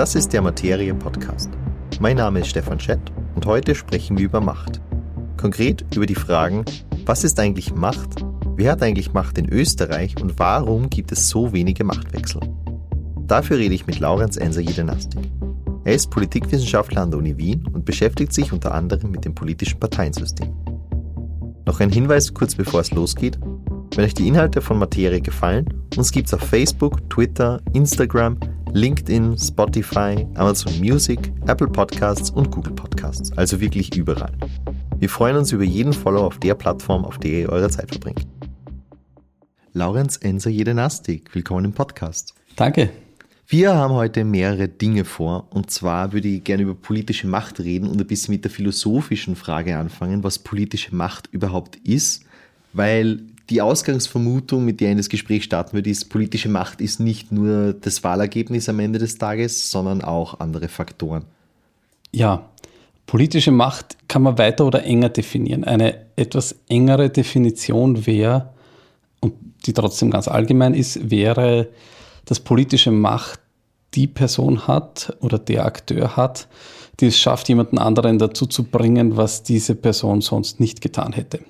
Das ist der Materie Podcast. Mein Name ist Stefan Schett und heute sprechen wir über Macht. Konkret über die Fragen, was ist eigentlich Macht, wer hat eigentlich Macht in Österreich und warum gibt es so wenige Machtwechsel? Dafür rede ich mit Laurenz Enser Jedenastik. Er ist Politikwissenschaftler an der Uni Wien und beschäftigt sich unter anderem mit dem politischen Parteiensystem. Noch ein Hinweis kurz bevor es losgeht. Wenn euch die Inhalte von Materie gefallen, uns gibt es auf Facebook, Twitter, Instagram, LinkedIn, Spotify, Amazon Music, Apple Podcasts und Google Podcasts, also wirklich überall. Wir freuen uns über jeden Follow auf der Plattform, auf der ihr eure Zeit verbringt. Laurenz Enser Jedenastik, willkommen im Podcast. Danke. Wir haben heute mehrere Dinge vor und zwar würde ich gerne über politische Macht reden und ein bisschen mit der philosophischen Frage anfangen, was politische Macht überhaupt ist, weil die Ausgangsvermutung, mit der ich in das Gespräch starten würde, ist, politische Macht ist nicht nur das Wahlergebnis am Ende des Tages, sondern auch andere Faktoren. Ja, politische Macht kann man weiter oder enger definieren. Eine etwas engere Definition wäre, und die trotzdem ganz allgemein ist, wäre, dass politische Macht die Person hat oder der Akteur hat, die es schafft, jemanden anderen dazu zu bringen, was diese Person sonst nicht getan hätte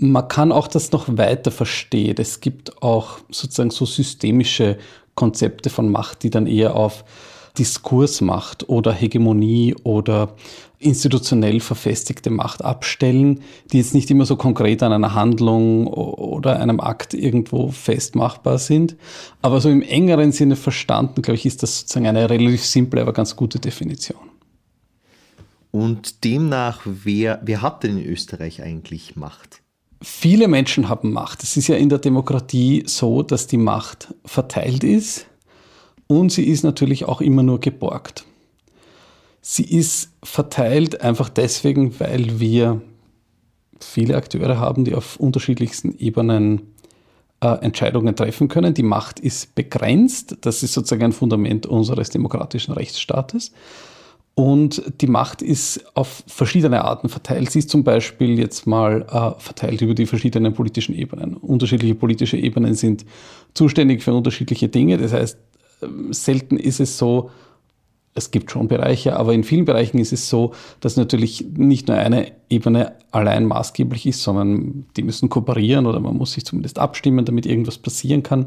man kann auch das noch weiter verstehen. Es gibt auch sozusagen so systemische Konzepte von Macht, die dann eher auf Diskursmacht oder Hegemonie oder institutionell verfestigte Macht abstellen, die jetzt nicht immer so konkret an einer Handlung oder einem Akt irgendwo festmachbar sind. Aber so im engeren Sinne verstanden, glaube ich, ist das sozusagen eine relativ simple, aber ganz gute Definition. Und demnach, wer, wer hat denn in Österreich eigentlich Macht? Viele Menschen haben Macht. Es ist ja in der Demokratie so, dass die Macht verteilt ist und sie ist natürlich auch immer nur geborgt. Sie ist verteilt einfach deswegen, weil wir viele Akteure haben, die auf unterschiedlichsten Ebenen äh, Entscheidungen treffen können. Die Macht ist begrenzt. Das ist sozusagen ein Fundament unseres demokratischen Rechtsstaates. Und die Macht ist auf verschiedene Arten verteilt. Sie ist zum Beispiel jetzt mal äh, verteilt über die verschiedenen politischen Ebenen. Unterschiedliche politische Ebenen sind zuständig für unterschiedliche Dinge. Das heißt, ähm, selten ist es so, es gibt schon Bereiche, aber in vielen Bereichen ist es so, dass natürlich nicht nur eine Ebene allein maßgeblich ist, sondern die müssen kooperieren oder man muss sich zumindest abstimmen, damit irgendwas passieren kann.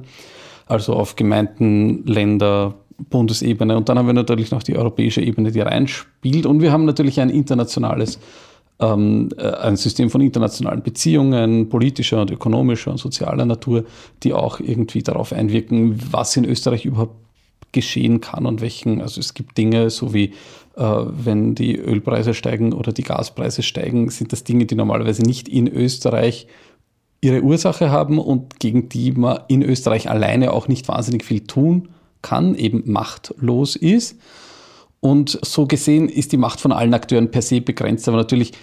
Also auf Gemeinden, Länder, Bundesebene. Und dann haben wir natürlich noch die europäische Ebene, die reinspielt. Und wir haben natürlich ein internationales, ähm, äh, ein System von internationalen Beziehungen, politischer und ökonomischer und sozialer Natur, die auch irgendwie darauf einwirken, was in Österreich überhaupt geschehen kann und welchen, also es gibt Dinge, so wie äh, wenn die Ölpreise steigen oder die Gaspreise steigen, sind das Dinge, die normalerweise nicht in Österreich ihre Ursache haben und gegen die man in Österreich alleine auch nicht wahnsinnig viel tun kann, eben machtlos ist. Und so gesehen ist die Macht von allen Akteuren per se begrenzt, aber natürlich,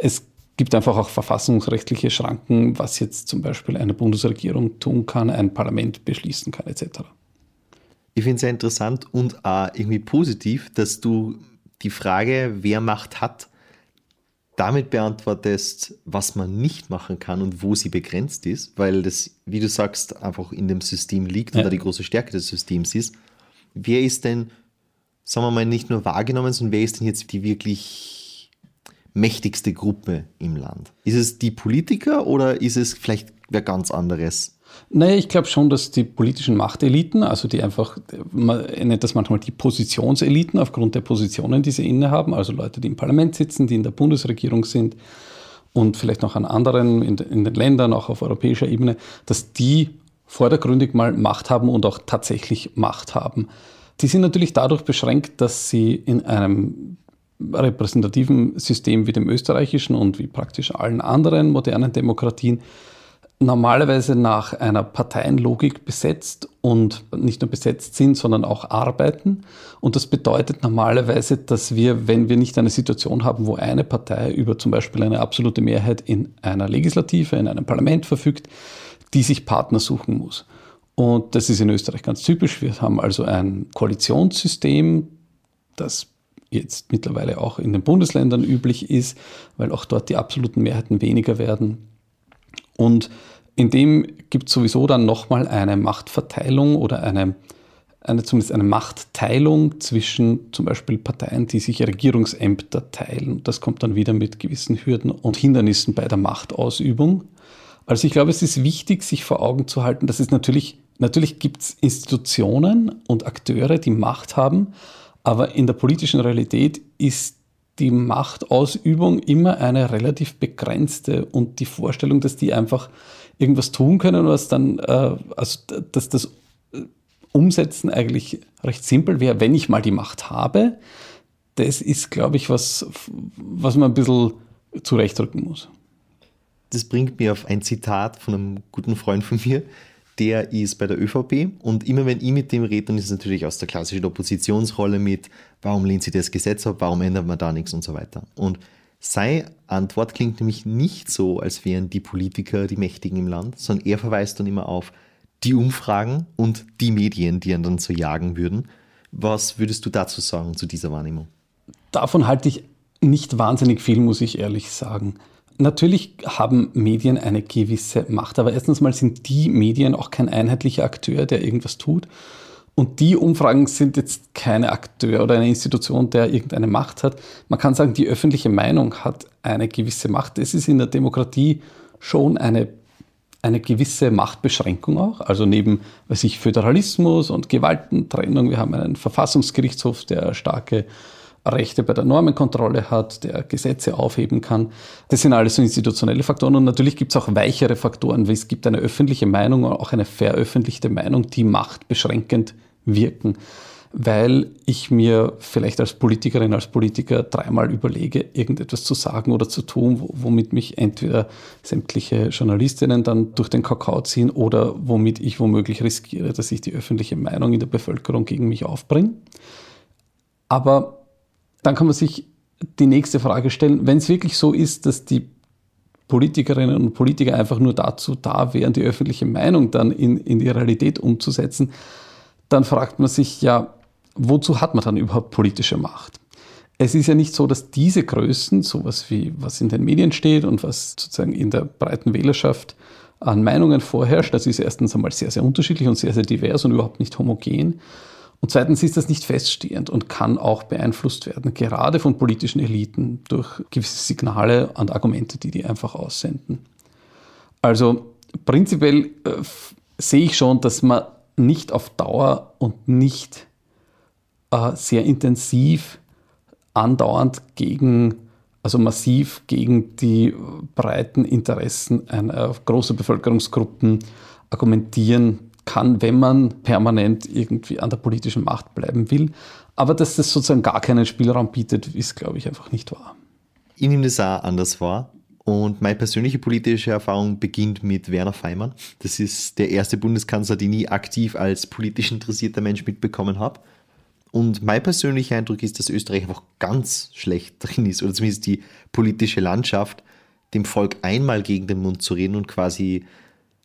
es gibt einfach auch verfassungsrechtliche Schranken, was jetzt zum Beispiel eine Bundesregierung tun kann, ein Parlament beschließen kann, etc. Ich finde es sehr interessant und auch irgendwie positiv, dass du die Frage, wer Macht hat, damit beantwortest, was man nicht machen kann und wo sie begrenzt ist, weil das, wie du sagst, einfach in dem System liegt ja. und da die große Stärke des Systems ist. Wer ist denn, sagen wir mal, nicht nur wahrgenommen, sondern wer ist denn jetzt die wirklich mächtigste Gruppe im Land? Ist es die Politiker oder ist es vielleicht wer ganz anderes? Naja, ich glaube schon, dass die politischen Machteliten, also die einfach, man nennt das manchmal die Positionseliten aufgrund der Positionen, die sie innehaben, also Leute, die im Parlament sitzen, die in der Bundesregierung sind und vielleicht noch an anderen, in, in den Ländern, auch auf europäischer Ebene, dass die vordergründig mal Macht haben und auch tatsächlich Macht haben. Die sind natürlich dadurch beschränkt, dass sie in einem repräsentativen System wie dem österreichischen und wie praktisch allen anderen modernen Demokratien normalerweise nach einer Parteienlogik besetzt und nicht nur besetzt sind, sondern auch arbeiten. Und das bedeutet normalerweise, dass wir, wenn wir nicht eine Situation haben, wo eine Partei über zum Beispiel eine absolute Mehrheit in einer Legislative, in einem Parlament verfügt, die sich Partner suchen muss. Und das ist in Österreich ganz typisch. Wir haben also ein Koalitionssystem, das jetzt mittlerweile auch in den Bundesländern üblich ist, weil auch dort die absoluten Mehrheiten weniger werden und in dem gibt es sowieso dann nochmal eine Machtverteilung oder eine, eine, zumindest eine Machtteilung zwischen zum Beispiel Parteien, die sich Regierungsämter teilen. Das kommt dann wieder mit gewissen Hürden und Hindernissen bei der Machtausübung. Also ich glaube, es ist wichtig, sich vor Augen zu halten, dass es natürlich, natürlich gibt es Institutionen und Akteure, die Macht haben, aber in der politischen Realität ist die Machtausübung immer eine relativ begrenzte und die Vorstellung, dass die einfach irgendwas tun können, was dann, äh, also dass das Umsetzen eigentlich recht simpel wäre, wenn ich mal die Macht habe. Das ist, glaube ich, was, was man ein bisschen zurechtrücken muss. Das bringt mir auf ein Zitat von einem guten Freund von mir, der ist bei der ÖVP und immer wenn ich mit dem rede, dann ist es natürlich aus der klassischen Oppositionsrolle mit, warum lehnt sie das Gesetz ab, warum ändert man da nichts und so weiter. Und seine Antwort klingt nämlich nicht so, als wären die Politiker die Mächtigen im Land, sondern er verweist dann immer auf die Umfragen und die Medien, die ihn dann so jagen würden. Was würdest du dazu sagen, zu dieser Wahrnehmung? Davon halte ich nicht wahnsinnig viel, muss ich ehrlich sagen. Natürlich haben Medien eine gewisse Macht, aber erstens mal sind die Medien auch kein einheitlicher Akteur, der irgendwas tut. Und die Umfragen sind jetzt keine Akteur oder eine Institution, der irgendeine Macht hat. Man kann sagen, die öffentliche Meinung hat eine gewisse Macht. Es ist in der Demokratie schon eine, eine gewisse Machtbeschränkung auch. Also neben, weiß ich, Föderalismus und Gewaltentrennung. Wir haben einen Verfassungsgerichtshof, der starke Rechte bei der Normenkontrolle hat, der Gesetze aufheben kann. Das sind alles so institutionelle Faktoren. Und natürlich gibt es auch weichere Faktoren, wie es gibt eine öffentliche Meinung und auch eine veröffentlichte Meinung, die machtbeschränkend wirken, weil ich mir vielleicht als Politikerin, als Politiker dreimal überlege, irgendetwas zu sagen oder zu tun, womit mich entweder sämtliche Journalistinnen dann durch den Kakao ziehen oder womit ich womöglich riskiere, dass ich die öffentliche Meinung in der Bevölkerung gegen mich aufbringe. Aber dann kann man sich die nächste Frage stellen, wenn es wirklich so ist, dass die Politikerinnen und Politiker einfach nur dazu da wären, die öffentliche Meinung dann in, in die Realität umzusetzen, dann fragt man sich ja, wozu hat man dann überhaupt politische Macht? Es ist ja nicht so, dass diese Größen, sowas wie was in den Medien steht und was sozusagen in der breiten Wählerschaft an Meinungen vorherrscht, das ist erstens einmal sehr, sehr unterschiedlich und sehr, sehr divers und überhaupt nicht homogen. Und zweitens ist das nicht feststehend und kann auch beeinflusst werden, gerade von politischen Eliten durch gewisse Signale und Argumente, die die einfach aussenden. Also prinzipiell äh, sehe ich schon, dass man nicht auf Dauer und nicht äh, sehr intensiv andauernd gegen, also massiv gegen die breiten Interessen einer großen Bevölkerungsgruppen argumentieren kann, wenn man permanent irgendwie an der politischen Macht bleiben will. Aber dass das sozusagen gar keinen Spielraum bietet, ist, glaube ich, einfach nicht wahr. Ich nehme das auch anders wahr. Und meine persönliche politische Erfahrung beginnt mit Werner Feimann. Das ist der erste Bundeskanzler, den ich aktiv als politisch interessierter Mensch mitbekommen habe. Und mein persönlicher Eindruck ist, dass Österreich einfach ganz schlecht drin ist, oder zumindest die politische Landschaft, dem Volk einmal gegen den Mund zu reden und quasi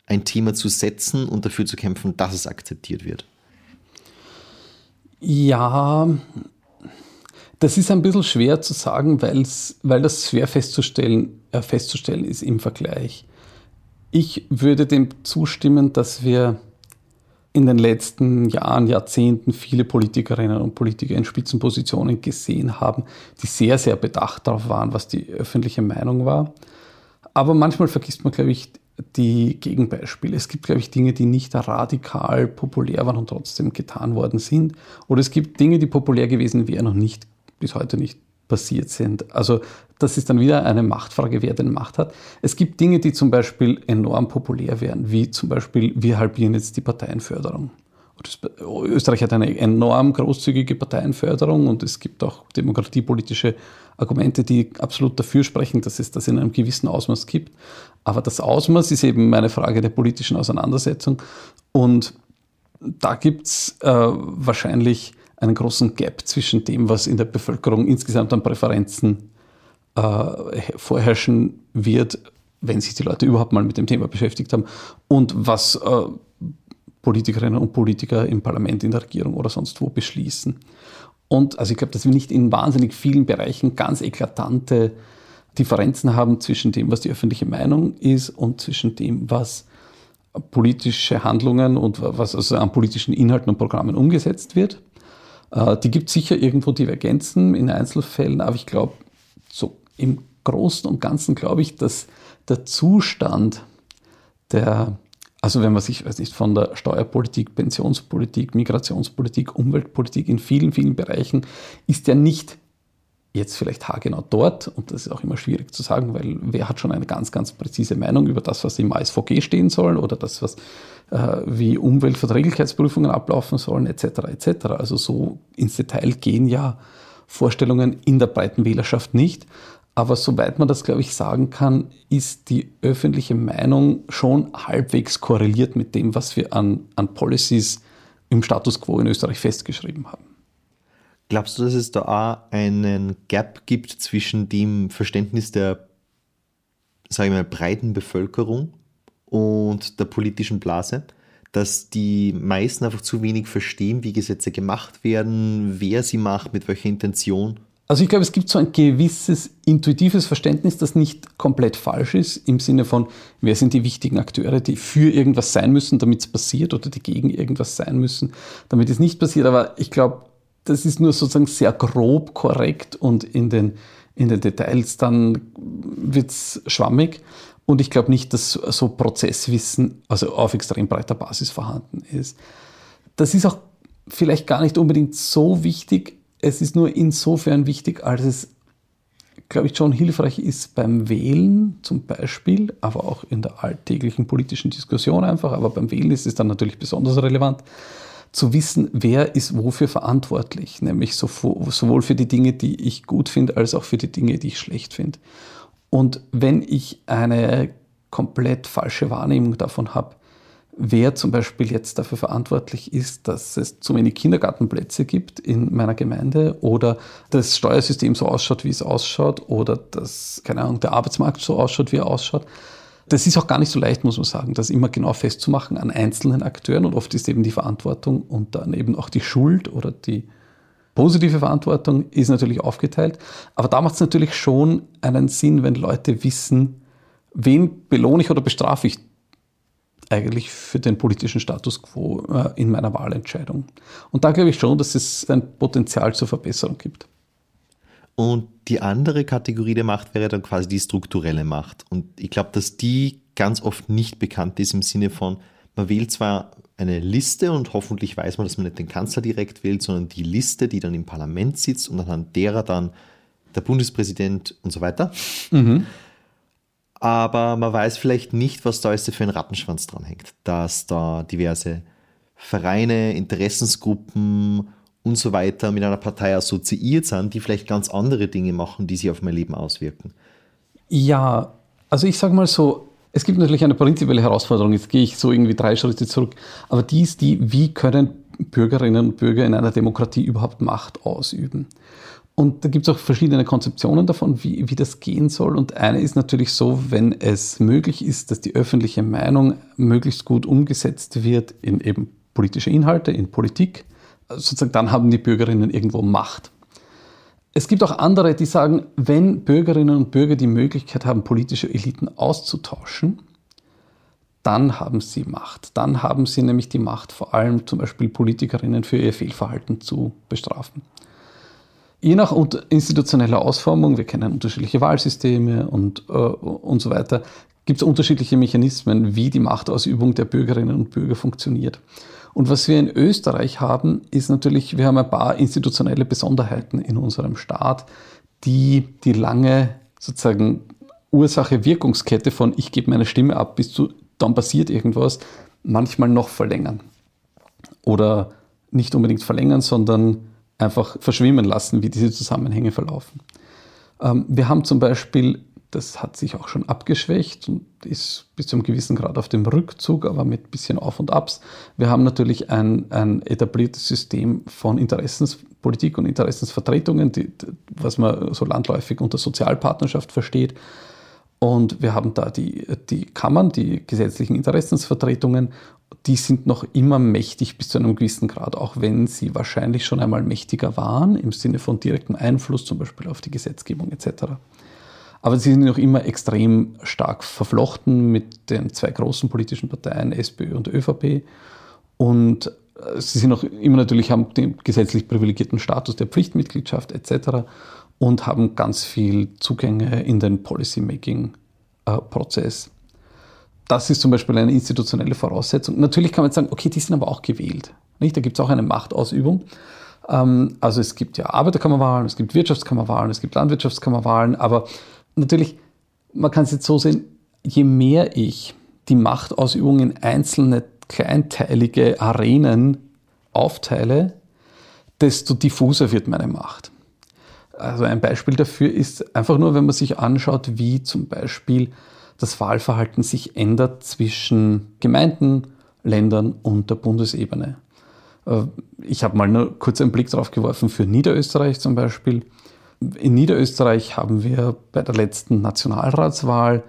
ein Thema zu setzen und dafür zu kämpfen, dass es akzeptiert wird? Ja, das ist ein bisschen schwer zu sagen, weil's, weil das schwer festzustellen, äh, festzustellen ist im Vergleich. Ich würde dem zustimmen, dass wir in den letzten Jahren, Jahrzehnten viele Politikerinnen und Politiker in Spitzenpositionen gesehen haben, die sehr, sehr bedacht darauf waren, was die öffentliche Meinung war. Aber manchmal vergisst man, glaube ich, die Gegenbeispiele. Es gibt, glaube ich, Dinge, die nicht radikal populär waren und trotzdem getan worden sind. Oder es gibt Dinge, die populär gewesen wären und nicht bis heute nicht passiert sind. Also das ist dann wieder eine Machtfrage, wer denn Macht hat. Es gibt Dinge, die zum Beispiel enorm populär wären, wie zum Beispiel, wir halbieren jetzt die Parteienförderung. Österreich hat eine enorm großzügige Parteienförderung und es gibt auch demokratiepolitische Argumente, die absolut dafür sprechen, dass es das in einem gewissen Ausmaß gibt. Aber das Ausmaß ist eben eine Frage der politischen Auseinandersetzung. Und da gibt es äh, wahrscheinlich einen großen Gap zwischen dem, was in der Bevölkerung insgesamt an Präferenzen äh, vorherrschen wird, wenn sich die Leute überhaupt mal mit dem Thema beschäftigt haben, und was äh, Politikerinnen und Politiker im Parlament, in der Regierung oder sonst wo beschließen. Und also ich glaube, dass wir nicht in wahnsinnig vielen Bereichen ganz eklatante Differenzen haben zwischen dem, was die öffentliche Meinung ist und zwischen dem, was politische Handlungen und was also an politischen Inhalten und Programmen umgesetzt wird. Äh, die gibt sicher irgendwo Divergenzen in Einzelfällen, aber ich glaube, so im Großen und Ganzen glaube ich, dass der Zustand der, also wenn man sich, weiß nicht, von der Steuerpolitik, Pensionspolitik, Migrationspolitik, Umweltpolitik in vielen, vielen Bereichen ist ja nicht jetzt vielleicht haargenau dort, und das ist auch immer schwierig zu sagen, weil wer hat schon eine ganz, ganz präzise Meinung über das, was im ASVG stehen soll oder das, was äh, wie Umweltverträglichkeitsprüfungen ablaufen sollen, etc. etc. Also so ins Detail gehen ja Vorstellungen in der breiten Wählerschaft nicht. Aber soweit man das, glaube ich, sagen kann, ist die öffentliche Meinung schon halbwegs korreliert mit dem, was wir an, an Policies im Status quo in Österreich festgeschrieben haben. Glaubst du, dass es da auch einen Gap gibt zwischen dem Verständnis der, sage ich mal, breiten Bevölkerung und der politischen Blase? Dass die meisten einfach zu wenig verstehen, wie Gesetze gemacht werden, wer sie macht, mit welcher Intention? Also ich glaube, es gibt so ein gewisses intuitives Verständnis, das nicht komplett falsch ist, im Sinne von, wer sind die wichtigen Akteure, die für irgendwas sein müssen, damit es passiert, oder die gegen irgendwas sein müssen, damit es nicht passiert. Aber ich glaube, das ist nur sozusagen sehr grob korrekt und in den, in den Details dann wird es schwammig. Und ich glaube nicht, dass so Prozesswissen also auf extrem breiter Basis vorhanden ist. Das ist auch vielleicht gar nicht unbedingt so wichtig. Es ist nur insofern wichtig, als es, glaube ich, schon hilfreich ist beim Wählen zum Beispiel, aber auch in der alltäglichen politischen Diskussion einfach. Aber beim Wählen ist es dann natürlich besonders relevant, zu wissen, wer ist wofür verantwortlich, nämlich sowohl für die Dinge, die ich gut finde, als auch für die Dinge, die ich schlecht finde. Und wenn ich eine komplett falsche Wahrnehmung davon habe, wer zum Beispiel jetzt dafür verantwortlich ist, dass es zu wenig Kindergartenplätze gibt in meiner Gemeinde oder das Steuersystem so ausschaut, wie es ausschaut oder dass, keine Ahnung, der Arbeitsmarkt so ausschaut, wie er ausschaut, das ist auch gar nicht so leicht, muss man sagen, das immer genau festzumachen an einzelnen Akteuren und oft ist eben die Verantwortung und dann eben auch die Schuld oder die positive Verantwortung ist natürlich aufgeteilt. Aber da macht es natürlich schon einen Sinn, wenn Leute wissen, wen belohne ich oder bestrafe ich eigentlich für den politischen Status quo äh, in meiner Wahlentscheidung. Und da glaube ich schon, dass es ein Potenzial zur Verbesserung gibt. Und die andere Kategorie der Macht wäre dann quasi die strukturelle Macht. Und ich glaube, dass die ganz oft nicht bekannt ist im Sinne von, man wählt zwar eine Liste und hoffentlich weiß man, dass man nicht den Kanzler direkt wählt, sondern die Liste, die dann im Parlament sitzt und anhand derer dann der Bundespräsident und so weiter. Mhm. Aber man weiß vielleicht nicht, was da jetzt für ein Rattenschwanz dranhängt. Dass da diverse Vereine, Interessensgruppen und so weiter mit einer Partei assoziiert sind, die vielleicht ganz andere Dinge machen, die sich auf mein Leben auswirken. Ja, also ich sage mal so, es gibt natürlich eine prinzipielle Herausforderung, jetzt gehe ich so irgendwie drei Schritte zurück, aber die ist die, wie können Bürgerinnen und Bürger in einer Demokratie überhaupt Macht ausüben? Und da gibt es auch verschiedene Konzeptionen davon, wie, wie das gehen soll. Und eine ist natürlich so, wenn es möglich ist, dass die öffentliche Meinung möglichst gut umgesetzt wird in eben politische Inhalte, in Politik, sozusagen dann haben die Bürgerinnen irgendwo Macht. Es gibt auch andere, die sagen, wenn Bürgerinnen und Bürger die Möglichkeit haben, politische Eliten auszutauschen, dann haben sie Macht. Dann haben sie nämlich die Macht, vor allem zum Beispiel Politikerinnen für ihr Fehlverhalten zu bestrafen. Je nach institutioneller Ausformung, wir kennen unterschiedliche Wahlsysteme und, äh, und so weiter, gibt es unterschiedliche Mechanismen, wie die Machtausübung der Bürgerinnen und Bürger funktioniert. Und was wir in Österreich haben, ist natürlich, wir haben ein paar institutionelle Besonderheiten in unserem Staat, die die lange sozusagen Ursache-Wirkungskette von ich gebe meine Stimme ab bis zu dann passiert irgendwas, manchmal noch verlängern. Oder nicht unbedingt verlängern, sondern einfach verschwimmen lassen, wie diese Zusammenhänge verlaufen. Ähm, wir haben zum Beispiel das hat sich auch schon abgeschwächt und ist bis zu einem gewissen Grad auf dem Rückzug, aber mit ein bisschen Auf und Abs. Wir haben natürlich ein, ein etabliertes System von Interessenspolitik und Interessensvertretungen, die, was man so landläufig unter Sozialpartnerschaft versteht. Und wir haben da die, die Kammern, die gesetzlichen Interessensvertretungen, die sind noch immer mächtig bis zu einem gewissen Grad, auch wenn sie wahrscheinlich schon einmal mächtiger waren, im Sinne von direktem Einfluss zum Beispiel auf die Gesetzgebung etc. Aber sie sind noch immer extrem stark verflochten mit den zwei großen politischen Parteien, SPÖ und ÖVP. Und äh, sie sind auch immer natürlich, haben den gesetzlich privilegierten Status der Pflichtmitgliedschaft etc. und haben ganz viel Zugänge in den Policymaking-Prozess. Das ist zum Beispiel eine institutionelle Voraussetzung. Natürlich kann man jetzt sagen, okay, die sind aber auch gewählt. Nicht? Da gibt es auch eine Machtausübung. Ähm, also es gibt ja Arbeiterkammerwahlen, es gibt Wirtschaftskammerwahlen, es gibt Landwirtschaftskammerwahlen, aber natürlich, man kann es jetzt so sehen, je mehr ich die Machtausübung in einzelne kleinteilige Arenen aufteile, desto diffuser wird meine Macht. Also ein Beispiel dafür ist einfach nur, wenn man sich anschaut, wie zum Beispiel das Wahlverhalten sich ändert zwischen Gemeinden, Ländern und der Bundesebene. Äh, ich habe mal nur kurz einen Blick darauf geworfen für Niederösterreich zum Beispiel. In Niederösterreich haben wir bei der letzten Nationalratswahl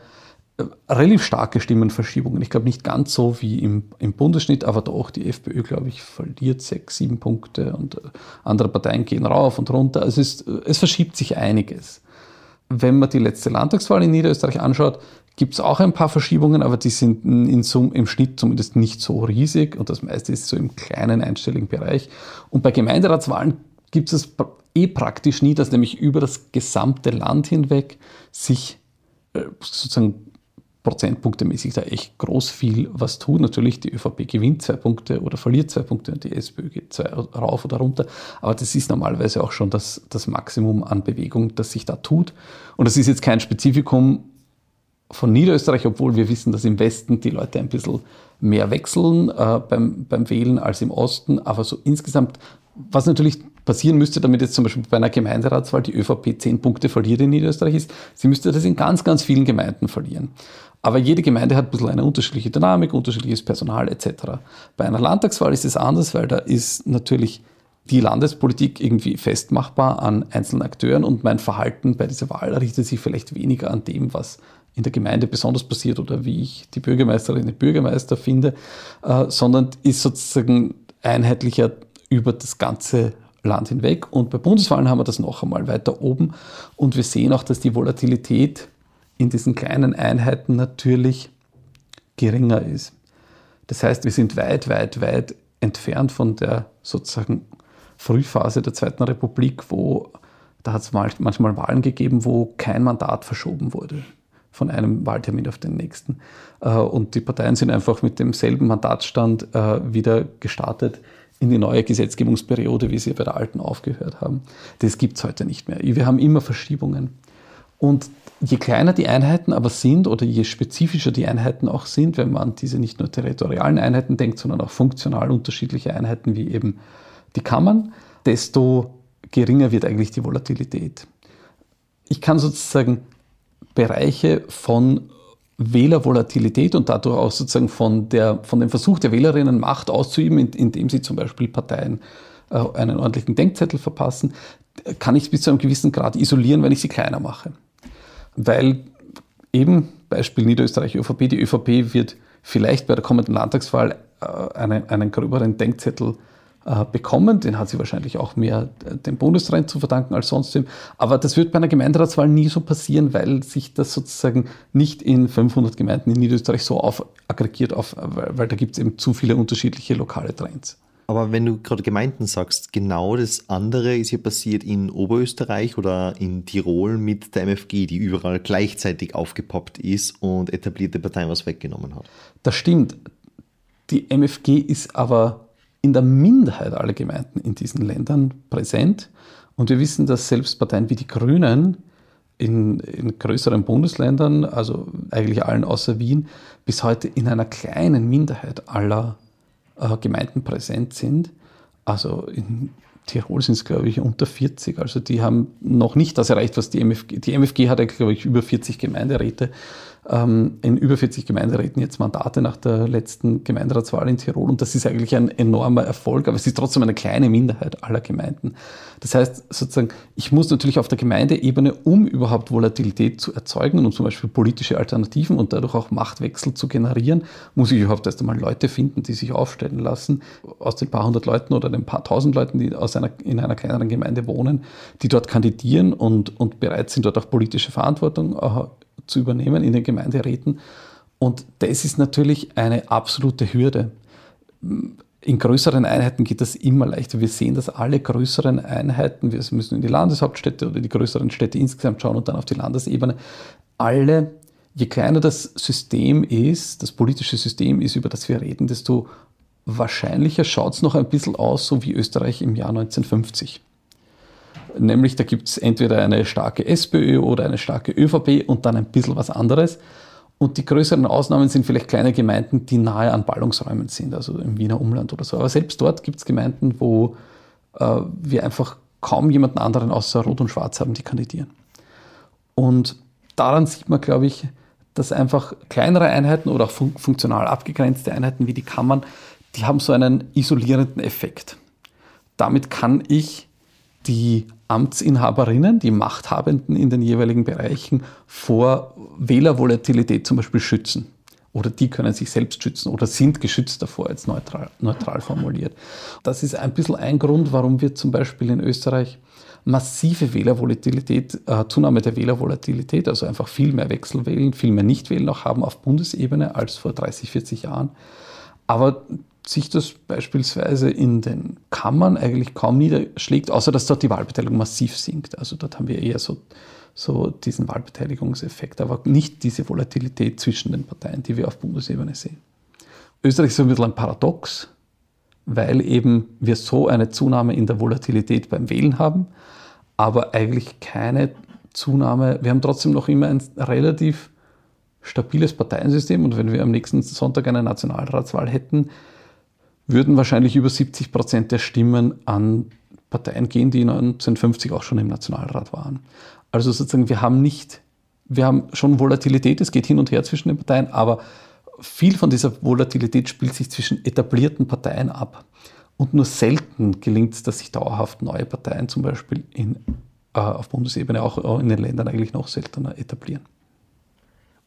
äh, relativ starke Stimmenverschiebungen. Ich glaube nicht ganz so wie im, im Bundesschnitt, aber doch die FPÖ, glaube ich, verliert sechs, sieben Punkte und äh, andere Parteien gehen rauf und runter. Also es, es verschiebt sich einiges. Wenn man die letzte Landtagswahl in Niederösterreich anschaut, gibt es auch ein paar Verschiebungen, aber die sind in Sum, im Schnitt zumindest nicht so riesig und das meiste ist so im kleinen einstelligen Bereich. Und bei Gemeinderatswahlen gibt es eh praktisch nie, dass nämlich über das gesamte Land hinweg sich äh, sozusagen prozentpunktemäßig da echt groß viel was tut. Natürlich, die ÖVP gewinnt zwei Punkte oder verliert zwei Punkte und die SPÖ geht zwei rauf oder runter. Aber das ist normalerweise auch schon das, das Maximum an Bewegung, das sich da tut. Und das ist jetzt kein Spezifikum von Niederösterreich, obwohl wir wissen, dass im Westen die Leute ein bisschen mehr wechseln äh, beim, beim Wählen als im Osten. Aber so insgesamt, was natürlich passieren müsste, damit jetzt zum Beispiel bei einer Gemeinderatswahl die ÖVP zehn Punkte verliert in Niederösterreich ist, sie müsste das in ganz, ganz vielen Gemeinden verlieren. Aber jede Gemeinde hat ein bisschen eine unterschiedliche Dynamik, unterschiedliches Personal etc. Bei einer Landtagswahl ist es anders, weil da ist natürlich die Landespolitik irgendwie festmachbar an einzelnen Akteuren und mein Verhalten bei dieser Wahl richtet sich vielleicht weniger an dem, was in der Gemeinde besonders passiert oder wie ich die Bürgermeisterin, den Bürgermeister finde, äh, sondern ist sozusagen einheitlicher über das ganze Land hinweg. Und bei Bundeswahlen haben wir das noch einmal weiter oben. Und wir sehen auch, dass die Volatilität in diesen kleinen Einheiten natürlich geringer ist. Das heißt, wir sind weit, weit, weit entfernt von der sozusagen Frühphase der Zweiten Republik, wo da hat es manchmal Wahlen gegeben, wo kein Mandat verschoben wurde von einem Wahltermin auf den nächsten. Äh, und die Parteien sind einfach mit demselben Mandatsstand äh, wieder gestartet in die neue Gesetzgebungsperiode, wie sie bei der alten aufgehört haben. Das gibt es heute nicht mehr. Wir haben immer Verschiebungen. Und je kleiner die Einheiten aber sind oder je spezifischer die Einheiten auch sind, wenn man diese nicht nur territorialen Einheiten denkt, sondern auch funktional unterschiedliche Einheiten wie eben die Kammern, desto geringer wird eigentlich die Volatilität. Ich kann sozusagen Bereiche von Wählervolatilität und dadurch auch sozusagen von, der, von dem Versuch der Wählerinnen Macht auszuüben, indem sie zum Beispiel Parteien äh, einen ordentlichen Denkzettel verpassen, kann ich bis zu einem gewissen Grad isolieren, wenn ich sie kleiner mache. Weil eben, Beispiel Niederösterreich ÖVP, die ÖVP wird vielleicht bei der kommenden Landtagswahl äh, einen, einen gröberen Denkzettel äh, bekommen. Den hat sie wahrscheinlich auch mehr äh, dem Bundestrend zu verdanken als sonst dem. Aber das wird bei einer Gemeinderatswahl nie so passieren, weil sich das sozusagen nicht in 500 Gemeinden in Niederösterreich so aggregiert, auf, weil, da gibt es eben zu viele unterschiedliche lokale Trends. Aber wenn du gerade Gemeinden sagst, genau das andere ist ja passiert in Oberösterreich oder in Tirol mit der MFG, die überall gleichzeitig aufgepoppt ist und etablierte Parteien was weggenommen hat. Das stimmt. Die MFG ist aber in der Minderheit aller Gemeinden in diesen Ländern präsent. Und wir wissen, dass selbst Parteien wie die Grünen in, in, größeren Bundesländern, also eigentlich allen außer Wien, bis heute in einer kleinen Minderheit aller äh, Gemeinden präsent sind. Also in Tirol sind es, glaube ich, unter 40. Also die haben noch nicht das erreicht, was die MFG, die MFG hat glaube ich, über 40 Gemeinderäte. Ähm, in über 40 Gemeinderäten jetzt Mandate nach der letzten Gemeinderatswahl in Tirol und das ist eigentlich ein enormer Erfolg, aber es ist trotzdem eine kleine Minderheit aller Gemeinden. Das heißt sozusagen, ich muss natürlich auf der Gemeindeebene, um überhaupt Volatilität zu erzeugen und um zum Beispiel politische Alternativen und dadurch auch Machtwechsel zu generieren, muss ich überhaupt erst einmal Leute finden, die sich aufstellen lassen aus den paar hundert Leuten oder den paar tausend Leuten, die aus einer, in einer kleineren Gemeinde wohnen, die dort kandidieren und, und bereit sind, dort auch politische Verantwortung äh, zu übernehmen in den Gemeinderäten. Und das ist natürlich eine absolute Hürde. In größeren Einheiten geht das immer leichter. Wir sehen, dass alle größeren Einheiten, wir müssen in die Landeshauptstädte oder die größeren Städte insgesamt schauen und dann auf die Landesebene, alle, je kleiner das System ist, das politische System ist, über das wir reden, desto wahrscheinlicher schaut es noch ein bisschen aus, so wie Österreich im Jahr 1950. Nämlich da gibt es entweder eine starke SPÖ oder eine starke ÖVP und dann ein bisschen was anderes. Und die größeren Ausnahmen sind vielleicht kleine Gemeinden, die nahe an Ballungsräumen sind, also im Wiener Umland oder so. Aber selbst dort gibt es Gemeinden, wo äh, wir einfach kaum jemanden anderen außer Rot und Schwarz haben, die kandidieren. Und daran sieht man, glaube ich, dass einfach kleinere Einheiten oder auch fun funktional abgegrenzte Einheiten wie die Kammern, die haben so einen isolierenden Effekt. Damit kann ich die Amtsinhaberinnen, die Machthabenden in den jeweiligen Bereichen vor Wählervolatilität zum Beispiel schützen. Oder die können sich selbst schützen oder sind geschützt davor, jetzt neutral, neutral formuliert. Das ist ein bisschen ein Grund, warum wir zum Beispiel in Österreich massive Wählervolatilität, äh, Zunahme der Wählervolatilität, also einfach viel mehr Wechselwählen, viel mehr Nichtwählen auch haben auf Bundesebene als vor 30, 40 Jahren. Aber sich das beispielsweise in den Kammern eigentlich kaum niederschlägt, außer dass dort die Wahlbeteiligung massiv sinkt. Also dort haben wir eher so, so diesen Wahlbeteiligungseffekt, aber nicht diese Volatilität zwischen den Parteien, die wir auf Bundesebene sehen. Österreich ist so ein bisschen ein Paradox, weil eben wir so eine Zunahme in der Volatilität beim Wählen haben, aber eigentlich keine Zunahme. Wir haben trotzdem noch immer ein relativ stabiles Parteiensystem und wenn wir am nächsten Sonntag eine Nationalratswahl hätten, würden wahrscheinlich über 70 Prozent der Stimmen an Parteien gehen, die 1950 auch schon im Nationalrat waren. Also sozusagen, wir haben nicht, wir haben schon Volatilität, es geht hin und her zwischen den Parteien, aber viel von dieser Volatilität spielt sich zwischen etablierten Parteien ab. Und nur selten gelingt es, dass sich dauerhaft neue Parteien zum Beispiel in, äh, auf Bundesebene, auch in den Ländern eigentlich noch seltener etablieren.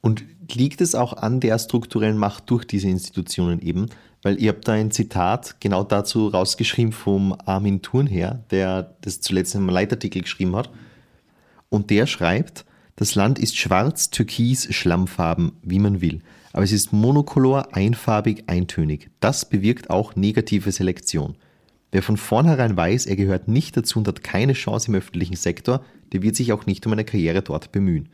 Und liegt es auch an der strukturellen Macht durch diese Institutionen eben? Weil ihr habt da ein Zitat genau dazu rausgeschrieben vom Armin Thurnherr, der das zuletzt einem Leitartikel geschrieben hat. Und der schreibt, das Land ist schwarz, türkis, Schlammfarben, wie man will. Aber es ist monokolor, einfarbig, eintönig. Das bewirkt auch negative Selektion. Wer von vornherein weiß, er gehört nicht dazu und hat keine Chance im öffentlichen Sektor, der wird sich auch nicht um eine Karriere dort bemühen.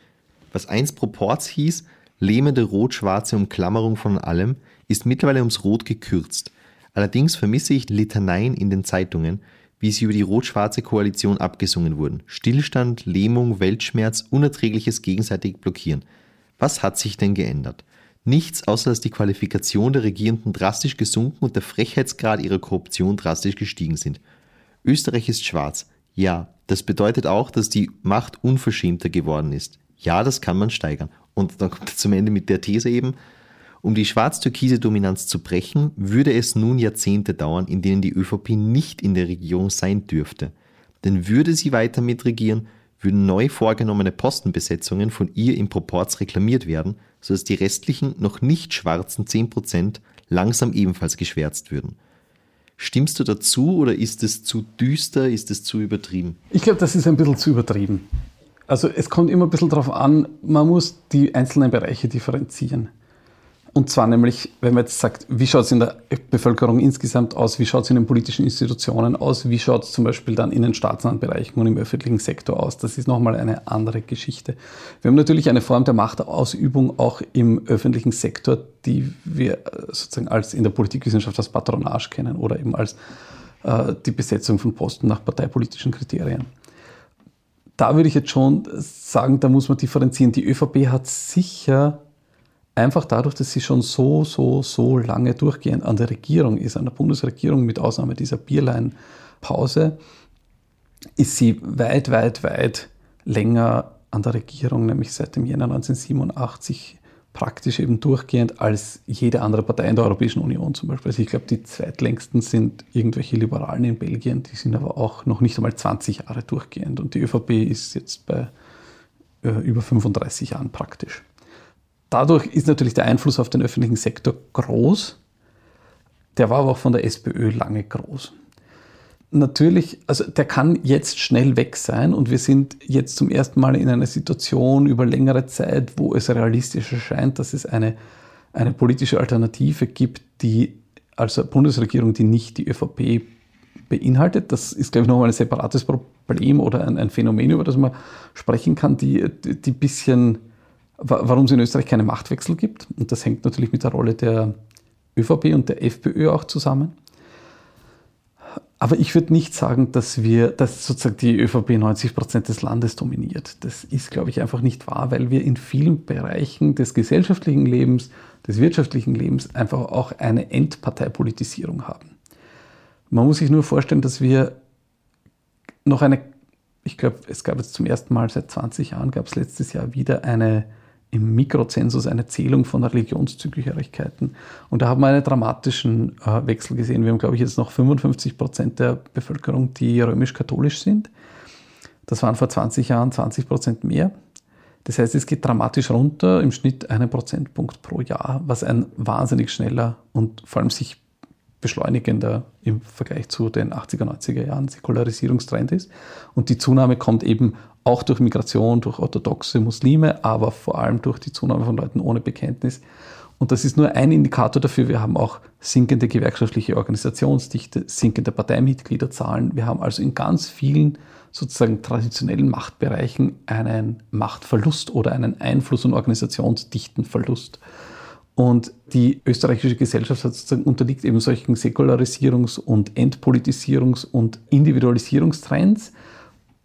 Was einst Proports hieß, lähmende rot-schwarze Umklammerung von allem, ist mittlerweile ums Rot gekürzt. Allerdings vermisse ich Litaneien in den Zeitungen, wie sie über die rot-schwarze Koalition abgesungen wurden. Stillstand, Lähmung, Weltschmerz, unerträgliches gegenseitig Blockieren. Was hat sich denn geändert? Nichts, außer dass die Qualifikation der Regierenden drastisch gesunken und der Frechheitsgrad ihrer Korruption drastisch gestiegen sind. Österreich ist schwarz. Ja, das bedeutet auch, dass die Macht unverschämter geworden ist. Ja, das kann man steigern. Und dann kommt er zum Ende mit der These eben, um die schwarz-türkise Dominanz zu brechen, würde es nun Jahrzehnte dauern, in denen die ÖVP nicht in der Regierung sein dürfte. Denn würde sie weiter mitregieren, würden neu vorgenommene Postenbesetzungen von ihr im Proporz reklamiert werden, sodass die restlichen noch nicht schwarzen 10% langsam ebenfalls geschwärzt würden. Stimmst du dazu oder ist es zu düster, ist es zu übertrieben? Ich glaube, das ist ein bisschen zu übertrieben. Also es kommt immer ein bisschen darauf an, man muss die einzelnen Bereiche differenzieren. Und zwar nämlich, wenn man jetzt sagt, wie schaut es in der Bevölkerung insgesamt aus, wie schaut es in den politischen Institutionen aus, wie schaut es zum Beispiel dann in den staatsnahen Bereichen und im öffentlichen Sektor aus. Das ist nochmal eine andere Geschichte. Wir haben natürlich eine Form der Machtausübung auch im öffentlichen Sektor, die wir äh, sozusagen als in der Politikwissenschaft als Patronage kennen oder eben als äh, die Besetzung von Posten nach parteipolitischen Kriterien da würde ich jetzt schon sagen, da muss man differenzieren. Die ÖVP hat sicher einfach dadurch, dass sie schon so, so, so lange durchgehend an der Regierung ist, an der Bundesregierung mit Ausnahme dieser Bierlein-Pause, ist sie weit, weit, weit länger an der Regierung, nämlich seit dem Jänner 1987 praktisch eben durchgehend als jede andere Partei in der Europäischen Union zum Beispiel. Also ich glaube, die zweitlängsten sind irgendwelche Liberalen in Belgien, die sind aber auch noch nicht einmal 20 Jahre durchgehend. Und die ÖVP ist jetzt bei äh, über 35 Jahren praktisch. Dadurch ist natürlich der Einfluss auf den öffentlichen Sektor groß. Der war aber auch von der SPÖ lange groß natürlich, also der kann jetzt schnell weg sein und wir sind jetzt zum ersten Mal in einer Situation über längere Zeit, wo es realistisch erscheint, dass es eine, eine politische Alternative gibt, die also Bundesregierung, die nicht die ÖVP beinhaltet. Das ist, glaube ich, nochmal ein separates Problem oder ein, ein, Phänomen, über das man sprechen kann, die, die bisschen, warum es in Österreich keine Machtwechsel gibt. Und das hängt natürlich mit der Rolle der ÖVP und der FPÖ auch zusammen. Aber ich würde nicht sagen, dass wir, dass sozusagen die ÖVP 90 Prozent des Landes dominiert. Das ist, glaube ich, einfach nicht wahr, weil wir in vielen Bereichen des gesellschaftlichen Lebens, des wirtschaftlichen Lebens einfach auch eine Endparteipolitisierung haben. Man muss sich nur vorstellen, dass wir noch eine, ich glaube, es gab jetzt zum ersten Mal seit 20 Jahren, gab es letztes Jahr wieder eine im Mikrozensus eine Zählung von Religionszugehörigkeiten. Und da haben wir einen dramatischen äh, Wechsel gesehen. Wir haben, glaube ich, jetzt noch 55 Prozent der Bevölkerung, die römisch-katholisch sind. Das waren vor 20 Jahren 20 Prozent mehr. Das heißt, es geht dramatisch runter, im Schnitt einen Prozentpunkt pro Jahr, was ein wahnsinnig schneller und vor allem sich beschleunigender im Vergleich zu den 80er, 90er Jahren Säkularisierungstrend ist. Und die Zunahme kommt eben auch durch Migration, durch orthodoxe Muslime, aber vor allem durch die Zunahme von Leuten ohne Bekenntnis. Und das ist nur ein Indikator dafür. Wir haben auch sinkende gewerkschaftliche Organisationsdichte, sinkende Parteimitgliederzahlen. Wir haben also in ganz vielen sozusagen traditionellen Machtbereichen einen Machtverlust oder einen Einfluss- und Organisationsdichtenverlust. Und die österreichische Gesellschaft sozusagen unterliegt eben solchen Säkularisierungs- und Entpolitisierungs- und Individualisierungstrends.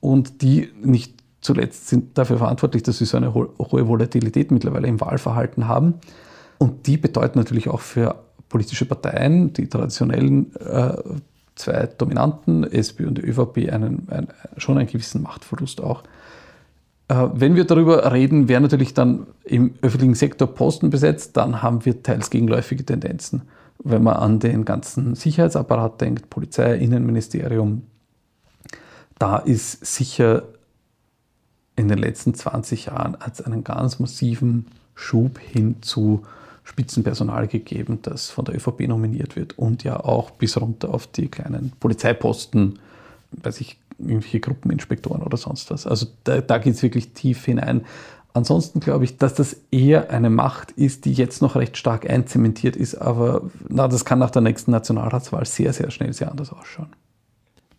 Und die nicht zuletzt sind dafür verantwortlich, dass wir so eine hohe Volatilität mittlerweile im Wahlverhalten haben. Und die bedeuten natürlich auch für politische Parteien, die traditionellen äh, zwei dominanten, SPÖ und ÖVP, einen, einen, schon einen gewissen Machtverlust auch. Äh, wenn wir darüber reden, wer natürlich dann im öffentlichen Sektor Posten besetzt, dann haben wir teils gegenläufige Tendenzen. Wenn man an den ganzen Sicherheitsapparat denkt, Polizei, Innenministerium, da ist sicher in den letzten 20 Jahren hat einen ganz massiven Schub hin zu Spitzenpersonal gegeben, das von der ÖVP nominiert wird und ja auch bis runter auf die kleinen Polizeiposten, weiß ich, irgendwelche Gruppeninspektoren oder sonst was. Also da, da geht es wirklich tief hinein. Ansonsten glaube ich, dass das eher eine Macht ist, die jetzt noch recht stark einzementiert ist, aber na, das kann nach der nächsten Nationalratswahl sehr, sehr schnell sehr anders ausschauen.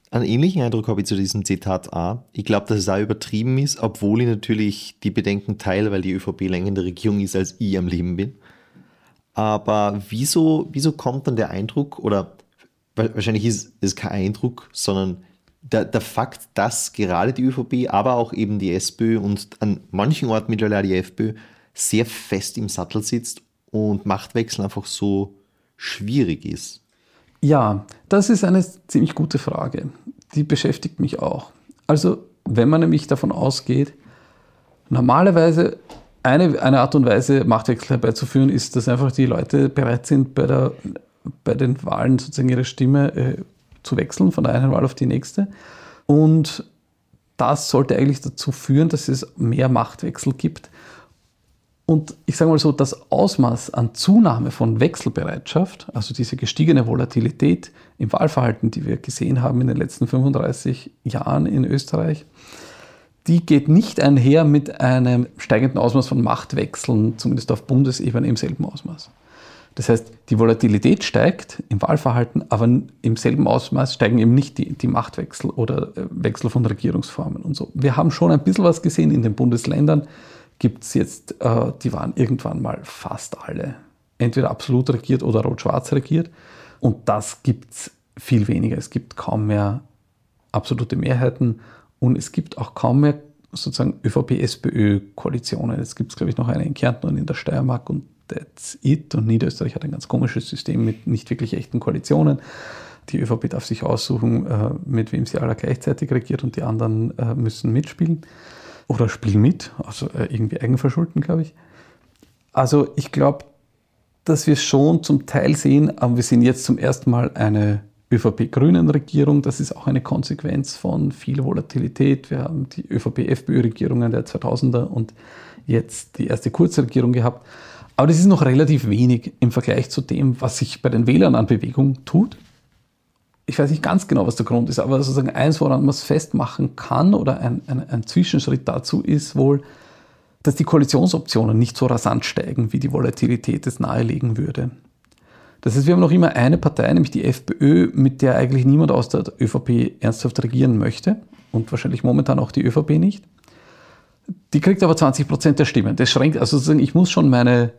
Einen ähnlichen Eindruck habe ich zu diesem Zitat A. Ich glaube, dass es auch übertrieben ist, obwohl ich natürlich die Bedenken teile, weil die ÖVP länger in der Regierung ist, als ich am Leben bin. Aber wieso, wieso kommt dann der Eindruck, oder wahrscheinlich ist es kein Eindruck, sondern der, der Fakt, dass gerade die ÖVP, aber auch eben die SPÖ und an manchen Orten mittlerweile die FPÖ sehr fest im Sattel sitzt und Machtwechsel einfach so schwierig ist? Ja, das ist eine ziemlich gute Frage. Die beschäftigt mich auch. Also, wenn man nämlich davon ausgeht, normalerweise eine, eine Art und Weise, Machtwechsel herbeizuführen, ist, dass einfach die Leute bereit sind, bei, der, bei den Wahlen sozusagen ihre Stimme äh, zu wechseln von der einen Wahl auf die nächste. Und das sollte eigentlich dazu führen, dass es mehr Machtwechsel gibt. Und ich sage mal so, das Ausmaß an Zunahme von Wechselbereitschaft, also diese gestiegene Volatilität im Wahlverhalten, die wir gesehen haben in den letzten 35 Jahren in Österreich, die geht nicht einher mit einem steigenden Ausmaß von Machtwechseln, zumindest auf Bundesebene im selben Ausmaß. Das heißt, die Volatilität steigt im Wahlverhalten, aber im selben Ausmaß steigen eben nicht die, die Machtwechsel oder äh, Wechsel von Regierungsformen und so. Wir haben schon ein bisschen was gesehen in den Bundesländern. Gibt es jetzt, äh, die waren irgendwann mal fast alle entweder absolut regiert oder rot-schwarz regiert. Und das gibt es viel weniger. Es gibt kaum mehr absolute Mehrheiten und es gibt auch kaum mehr sozusagen ÖVP-SPÖ-Koalitionen. Jetzt gibt es, glaube ich, noch eine in Kärnten und in der Steiermark und that's it. Und Niederösterreich hat ein ganz komisches System mit nicht wirklich echten Koalitionen. Die ÖVP darf sich aussuchen, äh, mit wem sie alle gleichzeitig regiert und die anderen äh, müssen mitspielen oder spielen mit, also äh, irgendwie eigenverschulden, glaube ich. Also ich glaube, dass wir schon zum Teil sehen, aber wir sehen jetzt zum ersten Mal eine ÖVP-Grünen-Regierung. Das ist auch eine Konsequenz von viel Volatilität. Wir haben die ÖVP-FPÖ-Regierungen der 2000er und jetzt die erste Kurzregierung gehabt. Aber das ist noch relativ wenig im Vergleich zu dem, was sich bei den Wählern an Bewegung tut. Ich weiß nicht ganz genau, was der Grund ist, aber sozusagen eins, woran man es festmachen kann oder ein, ein, ein Zwischenschritt dazu ist wohl, dass die Koalitionsoptionen nicht so rasant steigen, wie die Volatilität es nahelegen würde. Das heißt, wir haben noch immer eine Partei, nämlich die FPÖ, mit der eigentlich niemand aus der ÖVP ernsthaft regieren möchte und wahrscheinlich momentan auch die ÖVP nicht. Die kriegt aber 20 Prozent der Stimmen. Das schränkt, also sozusagen, ich muss schon meine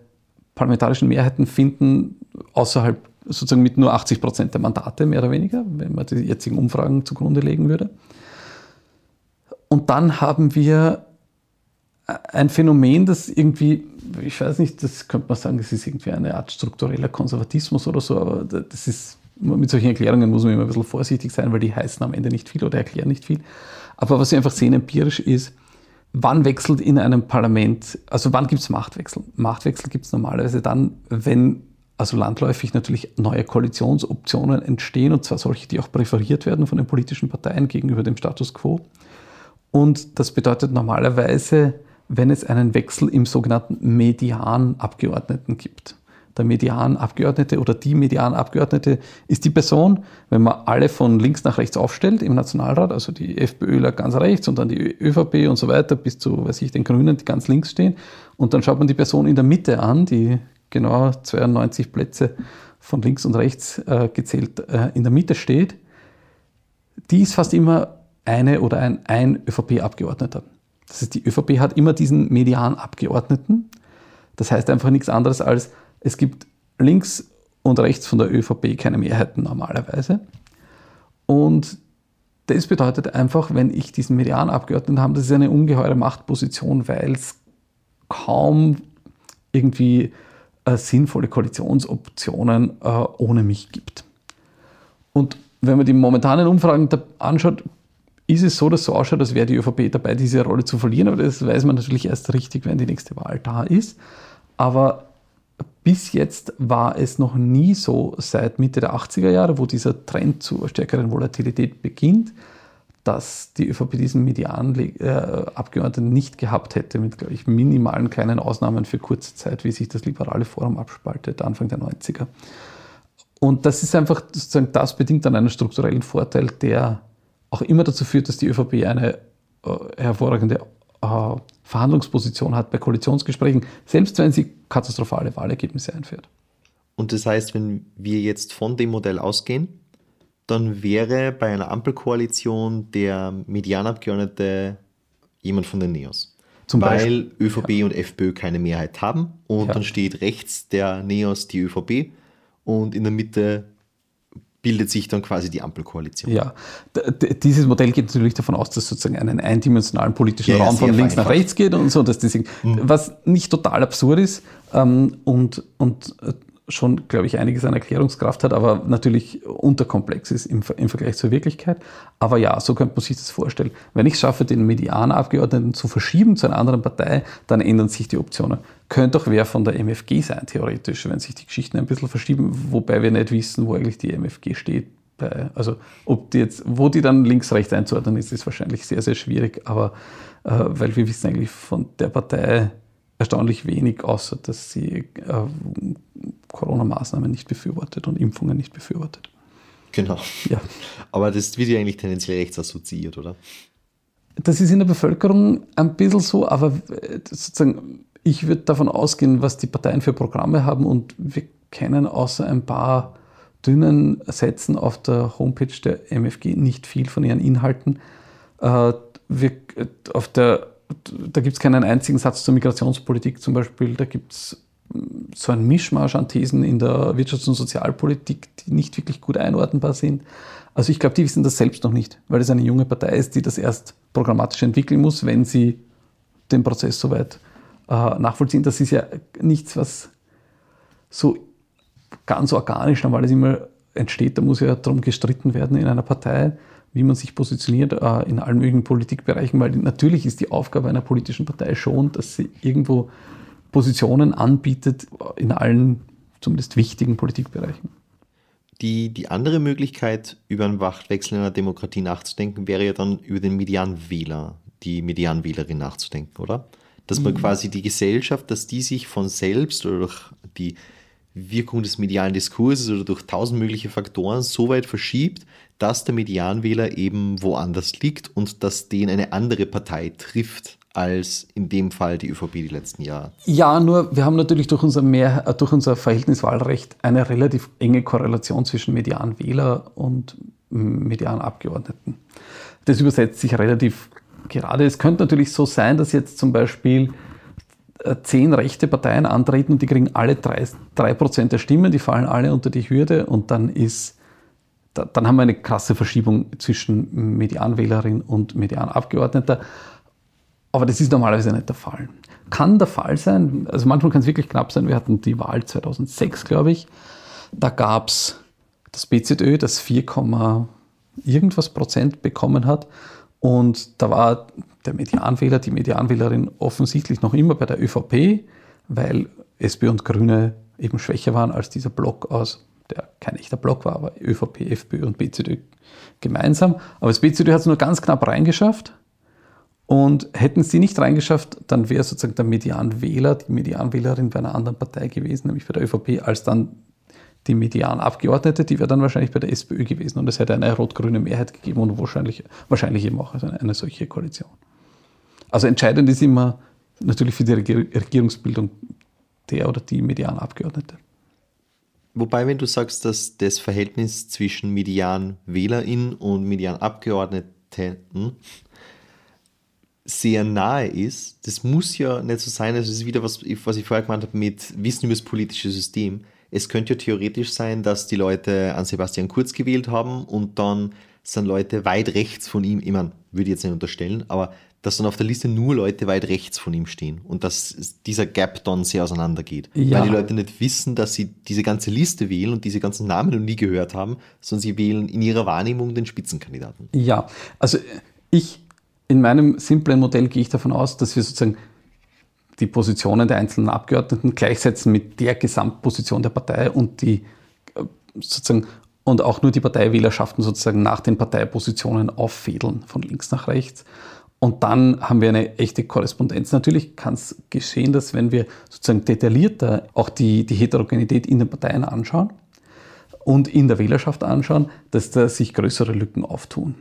parlamentarischen Mehrheiten finden, außerhalb sozusagen mit nur 80 Prozent der Mandate, mehr oder weniger, wenn man die jetzigen Umfragen zugrunde legen würde. Und dann haben wir ein Phänomen, das irgendwie, ich weiß nicht, das könnte man sagen, das ist irgendwie eine Art struktureller Konservatismus oder so, aber das ist, mit solchen Erklärungen muss man immer ein bisschen vorsichtig sein, weil die heißen am Ende nicht viel oder erklären nicht viel. Aber was wir einfach sehen empirisch ist, wann wechselt in einem Parlament, also wann gibt es Machtwechsel? Machtwechsel gibt es normalerweise dann, wenn also landläufig natürlich neue Koalitionsoptionen entstehen, und zwar solche, die auch präferiert werden von den politischen Parteien gegenüber dem Status quo. Und das bedeutet normalerweise, wenn es einen Wechsel im sogenannten Medianabgeordneten gibt. Der Medianabgeordnete oder die Medianabgeordnete ist die Person, wenn man alle von links nach rechts aufstellt im Nationalrat, also die FPÖler ganz rechts und dann die ÖVP und so weiter bis zu, weiß ich, den Grünen, die ganz links stehen. Und dann schaut man die Person in der Mitte an, die genau 92 Plätze von links und rechts äh, gezählt äh, in der Mitte steht. Die ist fast immer eine oder ein, ein ÖVP-Abgeordneter. Das heißt, die ÖVP hat immer diesen Medianabgeordneten. Das heißt einfach nichts anderes als, es gibt links und rechts von der ÖVP keine Mehrheiten normalerweise. Und das bedeutet einfach, wenn ich diesen Medianabgeordneten habe, das ist eine ungeheure Machtposition, weil es kaum irgendwie äh, sinnvolle Koalitionsoptionen äh, ohne mich gibt. Und wenn man die momentanen Umfragen anschaut, ist es so, dass so ausschaut, als wäre die ÖVP dabei, diese Rolle zu verlieren. Aber das weiß man natürlich erst richtig, wenn die nächste Wahl da ist. Aber bis jetzt war es noch nie so, seit Mitte der 80er Jahre, wo dieser Trend zur stärkeren Volatilität beginnt, dass die ÖVP diesen Medianabgeordneten äh, nicht gehabt hätte, mit, glaube ich, minimalen kleinen Ausnahmen für kurze Zeit, wie sich das liberale Forum abspaltet, Anfang der 90er. Und das ist einfach, sozusagen, das bedingt dann einen strukturellen Vorteil, der auch immer dazu führt, dass die ÖVP eine äh, hervorragende äh, Verhandlungsposition hat bei Koalitionsgesprächen, selbst wenn sie katastrophale Wahlergebnisse einführt. Und das heißt, wenn wir jetzt von dem Modell ausgehen, dann wäre bei einer Ampelkoalition der Medianabgeordnete jemand von den Neos. Zum weil Beispiel. ÖVP ja. und FPÖ keine Mehrheit haben und ja. dann steht rechts der Neos die ÖVP und in der Mitte bildet sich dann quasi die Ampelkoalition. Ja, dieses Modell geht natürlich davon aus, dass sozusagen einen eindimensionalen politischen ja, Raum von links nach rechts geht und so, dass deswegen, mhm. was nicht total absurd ist ähm, und, und äh, schon, glaube ich, einiges an Erklärungskraft hat, aber natürlich unterkomplex ist im, im, Vergleich zur Wirklichkeit. Aber ja, so könnte man sich das vorstellen. Wenn ich es schaffe, den Medianabgeordneten zu verschieben zu einer anderen Partei, dann ändern sich die Optionen. Könnte auch wer von der MFG sein, theoretisch, wenn sich die Geschichten ein bisschen verschieben, wobei wir nicht wissen, wo eigentlich die MFG steht. Bei, also ob die jetzt, wo die dann links-rechts einzuordnen ist, ist wahrscheinlich sehr, sehr schwierig, aber äh, weil wir wissen eigentlich von der Partei, erstaunlich wenig, außer dass sie äh, Corona-Maßnahmen nicht befürwortet und Impfungen nicht befürwortet. Genau. Ja. Aber das wird ja eigentlich tendenziell rechts assoziiert, oder? Das ist in der Bevölkerung ein bisschen so, aber äh, sozusagen, ich würde davon ausgehen, was die Parteien für Programme haben und wir kennen außer ein paar dünnen Sätzen auf der Homepage der MFG nicht viel von ihren Inhalten. Äh, wir, auf der da gibt es keinen einzigen Satz zur Migrationspolitik zum Beispiel. Da gibt es hm, so ein Mischmasch an Thesen in der Wirtschafts- und Sozialpolitik, die nicht wirklich gut einordnbar sind. Also ich glaube, die wissen das selbst noch nicht, weil es eine junge Partei ist, die das erst programmatisch entwickeln muss, wenn sie den Prozess soweit äh, nachvollziehen. Das ist ja nichts, was so ganz organisch normalerweise immer entsteht. Da muss ja darum gestritten werden in einer Partei wie man sich positioniert äh, in allen möglichen Politikbereichen, weil natürlich ist die Aufgabe einer politischen Partei schon, dass sie irgendwo Positionen anbietet in allen zumindest wichtigen Politikbereichen. Die, die andere Möglichkeit, über einen Machtwechsel in einer Demokratie nachzudenken, wäre ja dann über den Medianwähler, die Medianwählerin nachzudenken, oder? Dass man mhm. quasi die Gesellschaft, dass die sich von selbst oder durch die Wirkung des medialen Diskurses oder durch tausend mögliche Faktoren so weit verschiebt, dass der Medianwähler eben woanders liegt und dass den eine andere Partei trifft als in dem Fall die ÖVP die letzten Jahre. Ja, nur wir haben natürlich durch unser, Mehr, äh, durch unser Verhältniswahlrecht eine relativ enge Korrelation zwischen Medianwähler und Medianabgeordneten. Das übersetzt sich relativ gerade. Es könnte natürlich so sein, dass jetzt zum Beispiel äh, zehn rechte Parteien antreten und die kriegen alle drei, drei Prozent der Stimmen, die fallen alle unter die Hürde und dann ist dann haben wir eine krasse Verschiebung zwischen Medianwählerin und Medianabgeordneter. Aber das ist normalerweise nicht der Fall. Kann der Fall sein, also manchmal kann es wirklich knapp sein. Wir hatten die Wahl 2006, glaube ich. Da gab es das BZÖ, das 4, irgendwas Prozent bekommen hat. Und da war der Medianwähler, die Medianwählerin offensichtlich noch immer bei der ÖVP, weil SPÖ und Grüne eben schwächer waren als dieser Block aus, der kein echter Block war, aber ÖVP, FPÖ und BZÖ gemeinsam. Aber das BZÖ hat es nur ganz knapp reingeschafft. Und hätten sie nicht reingeschafft, dann wäre sozusagen der Medianwähler, die Medianwählerin bei einer anderen Partei gewesen, nämlich bei der ÖVP, als dann die Medianabgeordnete, die wäre dann wahrscheinlich bei der SPÖ gewesen und es hätte eine rot-grüne Mehrheit gegeben und wahrscheinlich, wahrscheinlich eben auch eine, eine solche Koalition. Also entscheidend ist immer natürlich für die Regierungsbildung der oder die Medianabgeordnete. Wobei, wenn du sagst, dass das Verhältnis zwischen Medianwählerin und Medianabgeordneten sehr nahe ist, das muss ja nicht so sein, also das ist wieder was, was ich vorher gemeint habe mit Wissen über das politische System. Es könnte ja theoretisch sein, dass die Leute an Sebastian Kurz gewählt haben und dann sind Leute weit rechts von ihm, ich meine, würde ich jetzt nicht unterstellen, aber dass dann auf der Liste nur Leute weit rechts von ihm stehen und dass dieser Gap dann sehr auseinandergeht. Ja. Weil die Leute nicht wissen, dass sie diese ganze Liste wählen und diese ganzen Namen noch nie gehört haben, sondern sie wählen in ihrer Wahrnehmung den Spitzenkandidaten. Ja, also ich in meinem simplen Modell gehe ich davon aus, dass wir sozusagen die Positionen der einzelnen Abgeordneten gleichsetzen mit der Gesamtposition der Partei und die äh, sozusagen und auch nur die Parteiwählerschaften sozusagen nach den Parteipositionen auffädeln von links nach rechts. Und dann haben wir eine echte Korrespondenz. Natürlich kann es geschehen, dass wenn wir sozusagen detaillierter auch die, die Heterogenität in den Parteien anschauen und in der Wählerschaft anschauen, dass da sich größere Lücken auftun.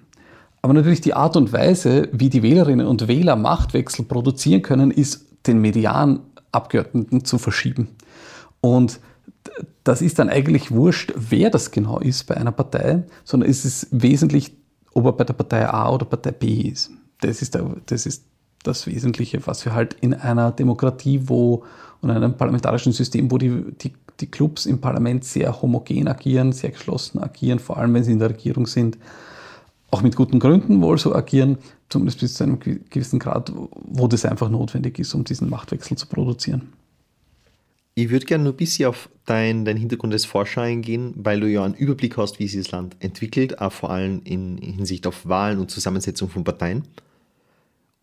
Aber natürlich die Art und Weise, wie die Wählerinnen und Wähler Machtwechsel produzieren können, ist den Medianabgeordneten zu verschieben. Und das ist dann eigentlich wurscht, wer das genau ist bei einer Partei, sondern es ist wesentlich, ob er bei der Partei A oder Partei B ist. Das ist, der, das, ist das Wesentliche, was wir halt in einer Demokratie, wo und in einem parlamentarischen System, wo die, die, die Clubs im Parlament sehr homogen agieren, sehr geschlossen agieren, vor allem wenn sie in der Regierung sind, auch mit guten Gründen wohl so agieren, zumindest bis zu einem gewissen Grad, wo das einfach notwendig ist, um diesen Machtwechsel zu produzieren. Ich würde gerne nur ein bisschen auf deinen dein Hintergrund als Forscher eingehen, weil du ja einen Überblick hast, wie sich das Land entwickelt, auch vor allem in Hinsicht auf Wahlen und Zusammensetzung von Parteien.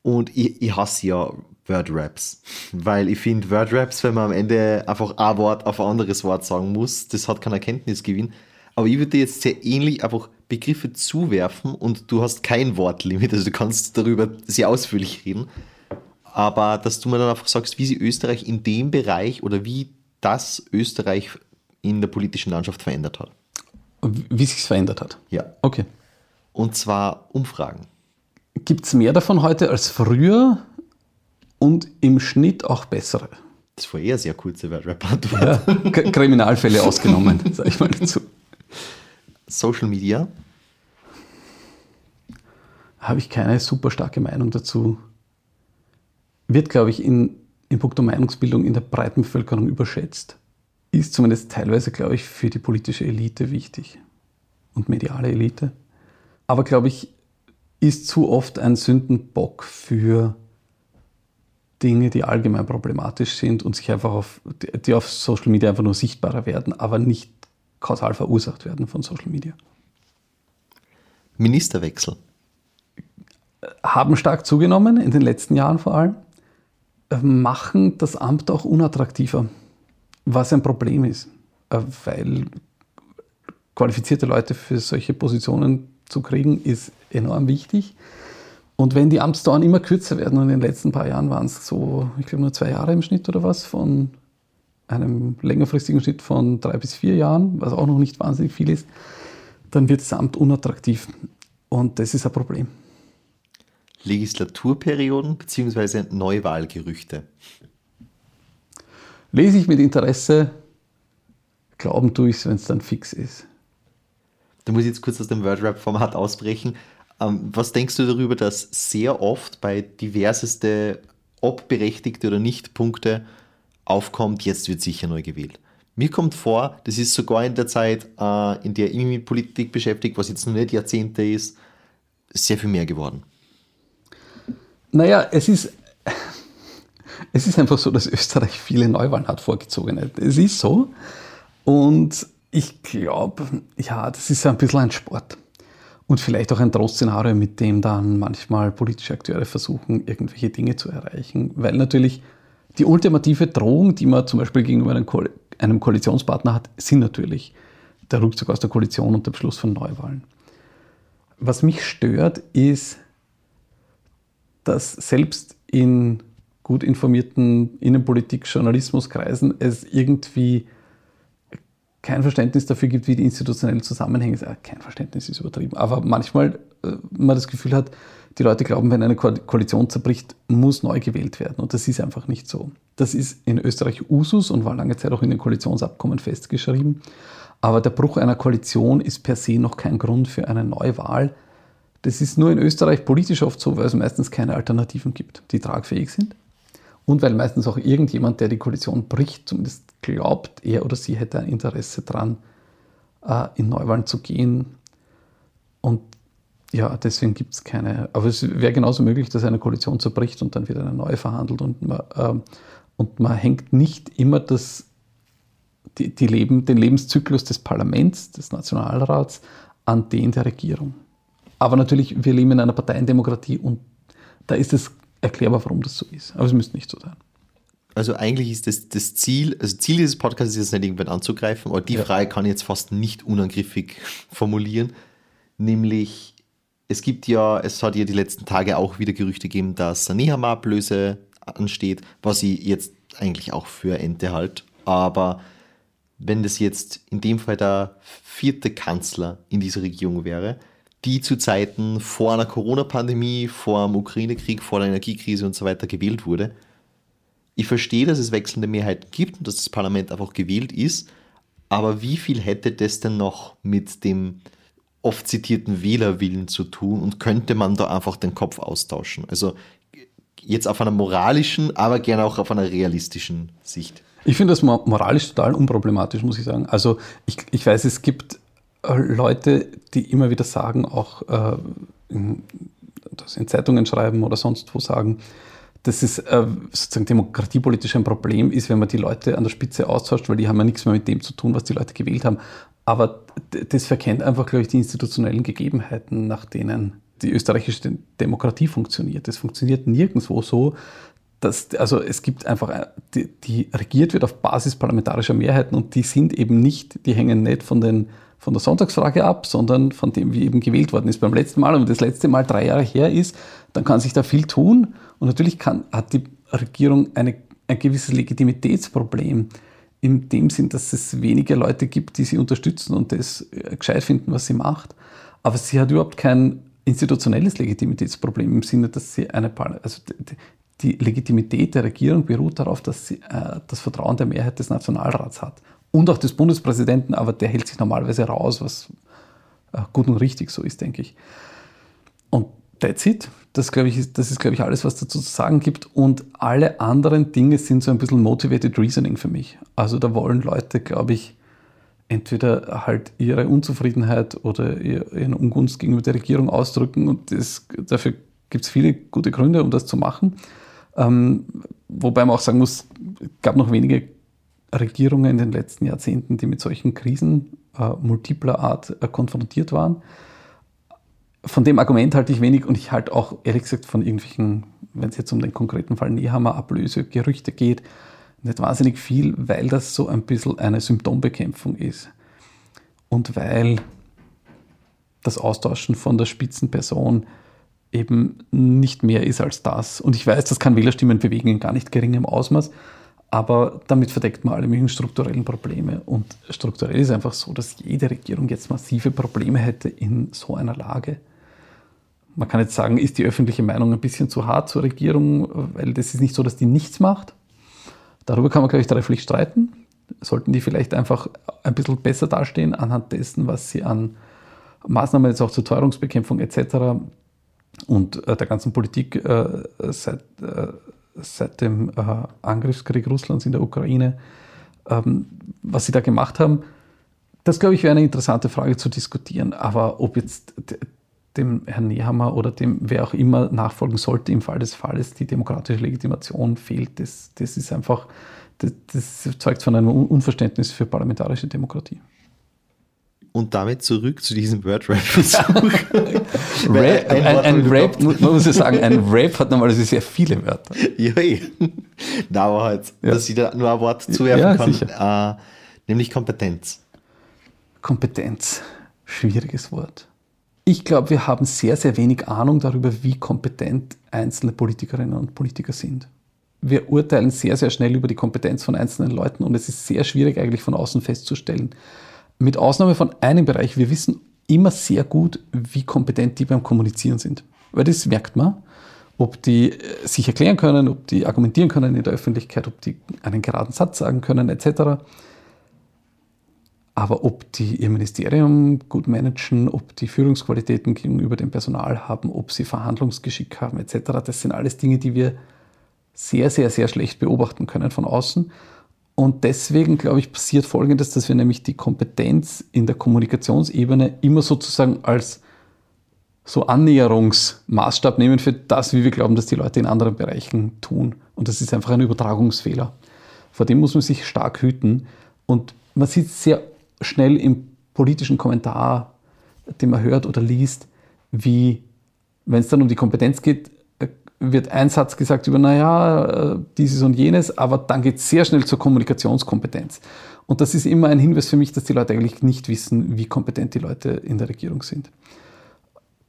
Und ich, ich hasse ja Word-Raps, weil ich finde Word-Raps, wenn man am Ende einfach ein Wort auf ein anderes Wort sagen muss, das hat keinen Erkenntnisgewinn. Aber ich würde jetzt sehr ähnlich einfach Begriffe zuwerfen und du hast kein Wortlimit, also du kannst darüber sehr ausführlich reden. Aber dass du mir dann einfach sagst, wie sie Österreich in dem Bereich oder wie das Österreich in der politischen Landschaft verändert hat. Wie sich es verändert hat? Ja. Okay. Und zwar Umfragen. Gibt es mehr davon heute als früher und im Schnitt auch bessere? Das war eher sehr kurze Rap-Antwort. Ja, Kriminalfälle ausgenommen, sage ich mal dazu. Social Media? Habe ich keine super starke Meinung dazu. Wird, glaube ich, in, in puncto Meinungsbildung in der breiten Bevölkerung überschätzt. Ist zumindest teilweise, glaube ich, für die politische Elite wichtig und mediale Elite. Aber, glaube ich, ist zu oft ein Sündenbock für Dinge, die allgemein problematisch sind und sich einfach auf, die auf Social Media einfach nur sichtbarer werden, aber nicht kausal verursacht werden von Social Media. Ministerwechsel? Haben stark zugenommen, in den letzten Jahren vor allem. äh, machen das Amt auch unattraktiver, was ein Problem ist, äh, weil qualifizierte Leute für solche Positionen zu kriegen, ist enorm wichtig. Und wenn die Amtsdauern immer kürzer werden, und in den letzten paar Jahren waren es so, ich glaube nur zwei Jahre im Schnitt oder was, von einem längerfristigen Schnitt von drei bis vier Jahren, was auch noch nicht wahnsinnig viel ist, dann wird das Amt unattraktiv. Und das ist ein Problem. Legislaturperioden bzw. Neuwahlgerüchte? Lese ich mit Interesse, glauben tue ich es, wenn es dann fix ist. Da muss ich jetzt kurz aus dem Wordrap-Format ausbrechen. Ähm, was denkst du darüber, dass sehr oft bei diverseste, ob berechtigte oder nicht Punkte aufkommt, jetzt wird sicher neu gewählt? Mir kommt vor, das ist sogar in der Zeit, äh, in der ich mich mit Politik beschäftigt, was jetzt noch nicht Jahrzehnte ist, sehr viel mehr geworden. Naja, es ist, es ist einfach so, dass Österreich viele Neuwahlen hat vorgezogen. Es ist so. Und ich glaube, ja, das ist ein bisschen ein Sport. Und vielleicht auch ein Trostszenario, mit dem dann manchmal politische Akteure versuchen, irgendwelche Dinge zu erreichen. Weil natürlich die ultimative Drohung, die man zum Beispiel gegenüber einem, Ko einem Koalitionspartner hat, sind natürlich der Rückzug aus der Koalition und der Beschluss von Neuwahlen. Was mich stört, ist, dass selbst in gut informierten Innenpolitik-Journalismuskreisen es irgendwie kein Verständnis dafür gibt, wie die institutionellen Zusammenhänge sind. Kein Verständnis ist übertrieben. Aber manchmal äh, man das Gefühl hat, die Leute glauben, wenn eine Ko Koalition zerbricht, muss neu gewählt werden. Und das ist einfach nicht so. Das ist in Österreich Usus und war lange Zeit auch in den Koalitionsabkommen festgeschrieben. Aber der Bruch einer Koalition ist per se noch kein Grund für eine Neuwahl. Das ist nur in Österreich politisch oft so, weil es meistens keine Alternativen gibt, die tragfähig sind. Und weil meistens auch irgendjemand, der die Koalition bricht, zumindest glaubt, er oder sie hätte ein Interesse daran, äh, in Neuwahlen zu gehen. Und ja, deswegen gibt es keine. Aber es wäre genauso möglich, dass eine Koalition zerbricht und dann wird eine neue verhandelt und man, äh, und man hängt nicht immer das, die, die Leben, den Lebenszyklus des Parlaments, des Nationalrats an den der Regierung. Aber natürlich, wir leben in einer Parteiendemokratie und da ist es erklärbar, warum das so ist. Aber es müsste nicht so sein. Also eigentlich ist das, das Ziel, also Ziel dieses Podcasts ist jetzt nicht irgendwann anzugreifen, aber die ja. Frage kann ich jetzt fast nicht unangriffig formulieren. Nämlich, es gibt ja, es hat ja die letzten Tage auch wieder Gerüchte gegeben, dass eine Nehammer-Ablöse ansteht, was ich jetzt eigentlich auch für Ente halt. Aber wenn das jetzt in dem Fall der vierte Kanzler in dieser Regierung wäre, die zu Zeiten vor einer Corona-Pandemie, vor dem Ukraine-Krieg, vor der Energiekrise und so weiter gewählt wurde. Ich verstehe, dass es wechselnde Mehrheiten gibt und dass das Parlament einfach gewählt ist, aber wie viel hätte das denn noch mit dem oft zitierten Wählerwillen zu tun und könnte man da einfach den Kopf austauschen? Also jetzt auf einer moralischen, aber gerne auch auf einer realistischen Sicht. Ich finde das moralisch total unproblematisch, muss ich sagen. Also ich, ich weiß, es gibt Leute, die immer wieder sagen, auch äh, in, in, Zeitungen schreiben oder sonst wo sagen, dass es äh, sozusagen demokratiepolitisch ein Problem ist, wenn man die Leute an der Spitze austauscht, weil die haben ja nichts mehr mit dem zu tun, was die Leute gewählt haben. Aber das verkennt einfach, glaube ich, die institutionellen Gegebenheiten, nach denen die österreichische Demokratie funktioniert. Es funktioniert nirgendwo so, dass, also es gibt einfach, äh, die, die regiert wird auf Basis parlamentarischer Mehrheiten und die sind eben nicht, die hängen nicht von den von der Sonntagsfrage ab, sondern von dem, wie eben gewählt worden ist beim letzten Mal. Und wenn das letzte Mal drei Jahre her ist, dann kann sich da viel tun. Und natürlich kann, hat die Regierung eine, ein gewisses Legitimitätsproblem in dem Sinn, dass es wenige Leute gibt, die sie unterstützen und das äh, gescheit finden, was sie macht. Aber sie hat überhaupt kein institutionelles Legitimitätsproblem im Sinne, dass sie eine, also die Legitimität der Regierung beruht darauf, dass sie äh, das Vertrauen der Mehrheit des Nationalrats hat und auch des Bundespräsidenten, aber der hält sich normalerweise raus, was äh, gut und richtig so ist, denke ich. Und that's it. Das, glaube ich, ist, das ist, glaube ich, alles, was dazu zu sagen gibt. Und alle anderen Dinge sind so ein bisschen motivated reasoning für mich. Also da wollen Leute, glaube ich, entweder halt ihre Unzufriedenheit oder ihren Ungunst gegenüber der Regierung ausdrücken. Und das, dafür gibt es viele gute Gründe, um das zu machen. Ähm, wobei man auch sagen muss, es gab noch wenige Regierungen in den letzten Jahrzehnten, die mit solchen Krisen äh, multipler Art äh, konfrontiert waren. Von dem Argument halte ich wenig und ich halte auch ehrlich gesagt von irgendwelchen wenn es jetzt um den konkreten Fall Nehammer Ablöse Gerüchte geht, nicht wahnsinnig viel, weil das so ein bisschen eine Symptombekämpfung ist. Und weil das Austauschen von der Spitzenperson eben nicht mehr ist als das. Und ich weiß, das kann Wählerstimmen bewegen in gar nicht geringem Ausmaß, aber damit verdeckt man alle möglichen strukturellen Probleme. Und strukturell ist einfach so, dass jede Regierung jetzt massive Probleme hätte in so einer Lage. Man kann jetzt sagen, ist die öffentliche Meinung ein bisschen zu hart zur Regierung, weil das ist nicht so, dass die nichts macht. Darüber kann man, glaube ich, trefflich streiten. Sollten die vielleicht einfach ein bisschen besser dastehen anhand dessen, was sie an Maßnahmen jetzt auch zur Teuerungsbekämpfung etc. und äh, der ganzen Politik äh, seit, äh, seit dem äh, Angriffskrieg Russlands in der Ukraine, ähm, was sie da gemacht haben. Das, glaube ich, wäre eine interessante Frage zu diskutieren. Aber ob jetzt dem Herrn Nehammer oder dem, wer auch immer nachfolgen sollte im Fall des Falles, die demokratische Legitimation fehlt, das, das ist einfach, das, das zeugt von einem Unverständnis für parlamentarische Demokratie. Und damit zurück zu diesem Word-Rap-Versuch. Rap, ein, ein, ein Rap, man muss ja sagen, ein Rap hat normalerweise sehr viele Wörter. Ja, eh. Na, aber halt, ja. dass ich da nur ein Wort zuwerfen ja, kann, äh, nämlich Kompetenz. Kompetenz, schwieriges Wort. Ich glaube, wir haben sehr, sehr wenig Ahnung darüber, wie kompetent einzelne Politikerinnen und Politiker sind. Wir urteilen sehr, sehr schnell über die Kompetenz von einzelnen Leuten und es ist sehr schwierig eigentlich von außen festzustellen. Mit Ausnahme von einem Bereich, wir wissen immer sehr gut, wie kompetent die beim Kommunizieren sind. Weil das merkt man, ob die äh, sich erklären können, ob die argumentieren können in der Öffentlichkeit, ob die einen geraden Satz sagen können, etc. Aber ob die ihr Ministerium gut managen, ob die Führungsqualitäten gegenüber dem Personal haben, ob sie Verhandlungsgeschick haben etc., das sind alles Dinge, die wir sehr, sehr, sehr schlecht beobachten können von außen. Und deswegen, glaube ich, passiert Folgendes, dass wir nämlich die Kompetenz in der Kommunikationsebene immer sozusagen als so Annäherungsmaßstab nehmen für das, wie wir glauben, dass die Leute in anderen Bereichen tun. Und das ist einfach ein Übertragungsfehler. Vor dem muss man sich stark hüten. Und man sieht sehr schnell im politischen Kommentar, den man hört oder liest, wie, wenn es dann um die Kompetenz geht, wird ein Satz gesagt über, naja, äh, dieses und jenes, aber dann geht es sehr schnell zur Kommunikationskompetenz. Und das ist immer ein Hinweis für mich, dass die Leute eigentlich nicht wissen, wie kompetent die Leute in der Regierung sind.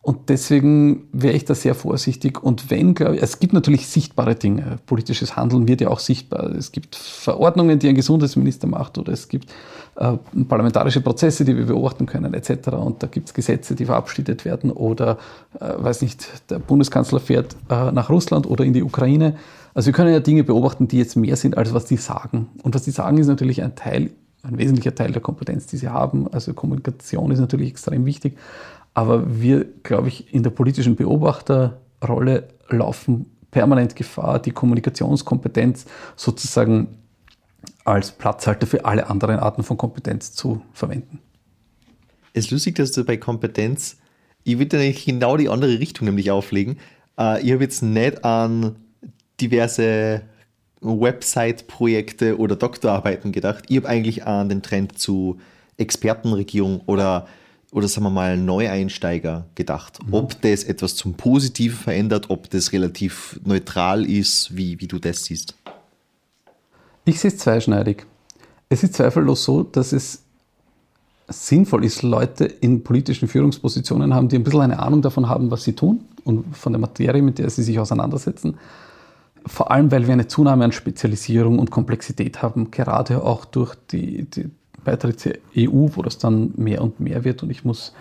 Und deswegen wäre ich da sehr vorsichtig. Und wenn, glaube ich, es gibt natürlich sichtbare Dinge. Politisches Handeln wird ja auch sichtbar. Es gibt Verordnungen, die ein Gesundheitsminister macht, oder es gibt äh, parlamentarische Prozesse, die wir beobachten können, etc. Und da gibt es Gesetze, die verabschiedet werden, oder, äh, weiß nicht, der Bundeskanzler fährt äh, nach Russland oder in die Ukraine. Also wir können ja Dinge beobachten, die jetzt mehr sind, als was die sagen. Und was die sagen, ist natürlich ein Teil, ein wesentlicher Teil der Kompetenz, die sie haben. Also Kommunikation ist natürlich extrem wichtig. Aber wir, glaube ich, in der politischen Beobachterrolle laufen permanent Gefahr, die Kommunikationskompetenz sozusagen als Platzhalter für alle anderen Arten von Kompetenz zu verwenden. Es ist lustig, dass du bei Kompetenz, ich würde eigentlich genau die andere Richtung nämlich auflegen. Äh, ich habe jetzt nicht an diverse Website-Projekte oder Doktorarbeiten gedacht. Ich habe eigentlich an den Trend zu Expertenregierung oder oder sagen wir mal Neueinsteiger gedacht. Mhm. Ob das etwas zum Positiven verändert, ob das relativ neutral ist, wie, wie du das siehst. Ich sehe es zweischneidig. Es ist zweifellos so, dass es sinnvoll ist, Leute in politischen Führungspositionen haben, die ein bisschen eine Ahnung davon haben, was sie tun und von der Materie, mit der sie sich auseinandersetzen. Vor allem, weil wir eine Zunahme an Spezialisierung und Komplexität haben, gerade auch durch die, die Beitritt zur EU, wo das dann mehr und mehr wird. Und ich muss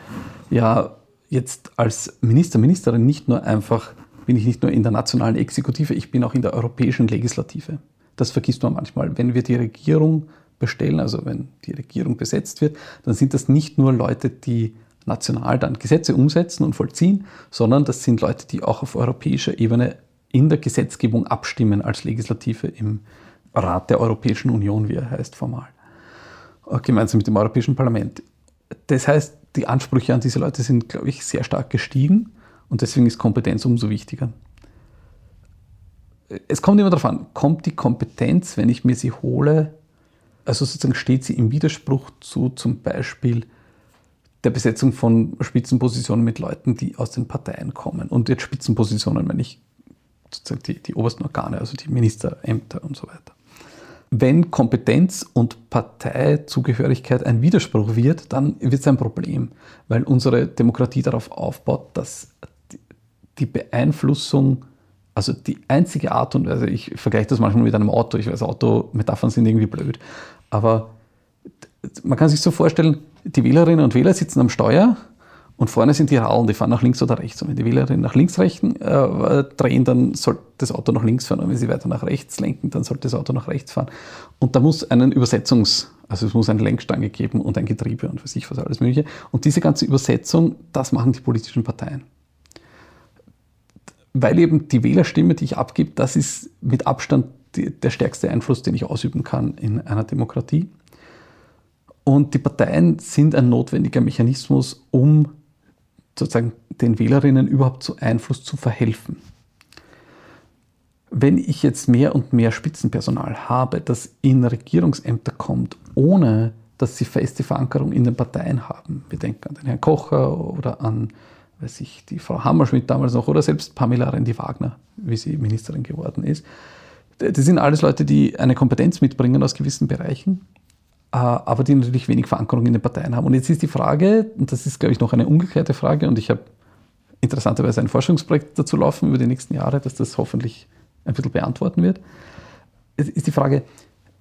ja jetzt als Minister, Ministerin nicht nur einfach, bin ich nicht nur in der nationalen Exekutive, ich bin auch in der europäischen Legislative. Das vergisst man manchmal. Wenn wir die Regierung bestellen, also wenn die Regierung besetzt wird, dann sind das nicht nur Leute, die national dann Gesetze umsetzen und vollziehen, sondern das sind Leute, die auch auf europäischer Ebene in der Gesetzgebung abstimmen als Legislative im Rat der Europäischen Union, wie er heißt formal. Gemeinsam mit dem Europäischen Parlament. Das heißt, die Ansprüche an diese Leute sind, glaube ich, sehr stark gestiegen und deswegen ist Kompetenz umso wichtiger. Es kommt immer darauf an, kommt die Kompetenz, wenn ich mir sie hole, also sozusagen steht sie im Widerspruch zu zum Beispiel der Besetzung von Spitzenpositionen mit Leuten, die aus den Parteien kommen. Und jetzt Spitzenpositionen meine ich sozusagen die, die obersten Organe, also die Ministerämter und so weiter. Wenn Kompetenz und Parteizugehörigkeit ein Widerspruch wird, dann wird es ein Problem, weil unsere Demokratie darauf aufbaut, dass die Beeinflussung, also die einzige Art und Weise, ich vergleiche das manchmal mit einem Auto, ich weiß, Autometaphern sind irgendwie blöd, aber man kann sich so vorstellen, die Wählerinnen und Wähler sitzen am Steuer und vorne sind die Radeln, die fahren nach links oder rechts. Und wenn die Wählerinnen nach links rechten, äh, drehen, dann soll das Auto nach links fahren. Und wenn sie weiter nach rechts lenken, dann sollte das Auto nach rechts fahren. Und da muss einen Übersetzungs-, also es muss eine Lenkstange geben und ein Getriebe und für sich was alles Mögliche. Und diese ganze Übersetzung, das machen die politischen Parteien. Weil eben die Wählerstimme, die ich abgebe, das ist mit Abstand die, der stärkste Einfluss, den ich ausüben kann in einer Demokratie. Und die Parteien sind ein notwendiger Mechanismus, um sozusagen den Wählerinnen überhaupt zu Einfluss zu verhelfen. Wenn ich jetzt mehr und mehr Spitzenpersonal habe, das in Regierungsämter kommt, ohne dass sie feste Verankerung in den Parteien haben, wir denken an den Herrn Kocher oder an weiß ich, die Frau Hammerschmidt damals noch oder selbst Pamela Rendi-Wagner, wie sie Ministerin geworden ist. Das sind alles Leute, die eine Kompetenz mitbringen aus gewissen Bereichen, aber die natürlich wenig Verankerung in den Parteien haben. Und jetzt ist die Frage, und das ist, glaube ich, noch eine umgekehrte Frage, und ich habe interessanterweise ein Forschungsprojekt dazu laufen über die nächsten Jahre, das das hoffentlich ein bisschen beantworten wird. Es ist die Frage,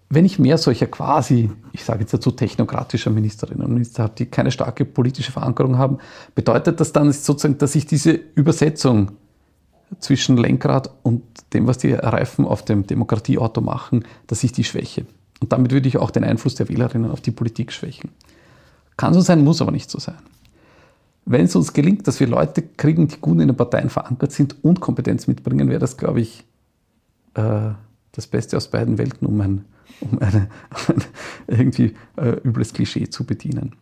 wenn ich mehr solcher quasi, ich sage jetzt dazu technokratischer Ministerinnen und Minister habe, die keine starke politische Verankerung haben, bedeutet das dann sozusagen, dass ich diese Übersetzung zwischen Lenkrad und dem, was die Reifen auf dem Demokratieauto machen, dass ich die schwäche. Und damit würde ich auch den Einfluss der Wählerinnen auf die Politik schwächen. Kann so sein, muss aber nicht so sein. Wenn es uns gelingt, dass wir Leute kriegen, die gut in den Parteien verankert sind und Kompetenz mitbringen, wäre das, glaube ich, äh, das Beste aus beiden Welten, um ein, um eine, ein irgendwie äh, übles Klischee zu bedienen.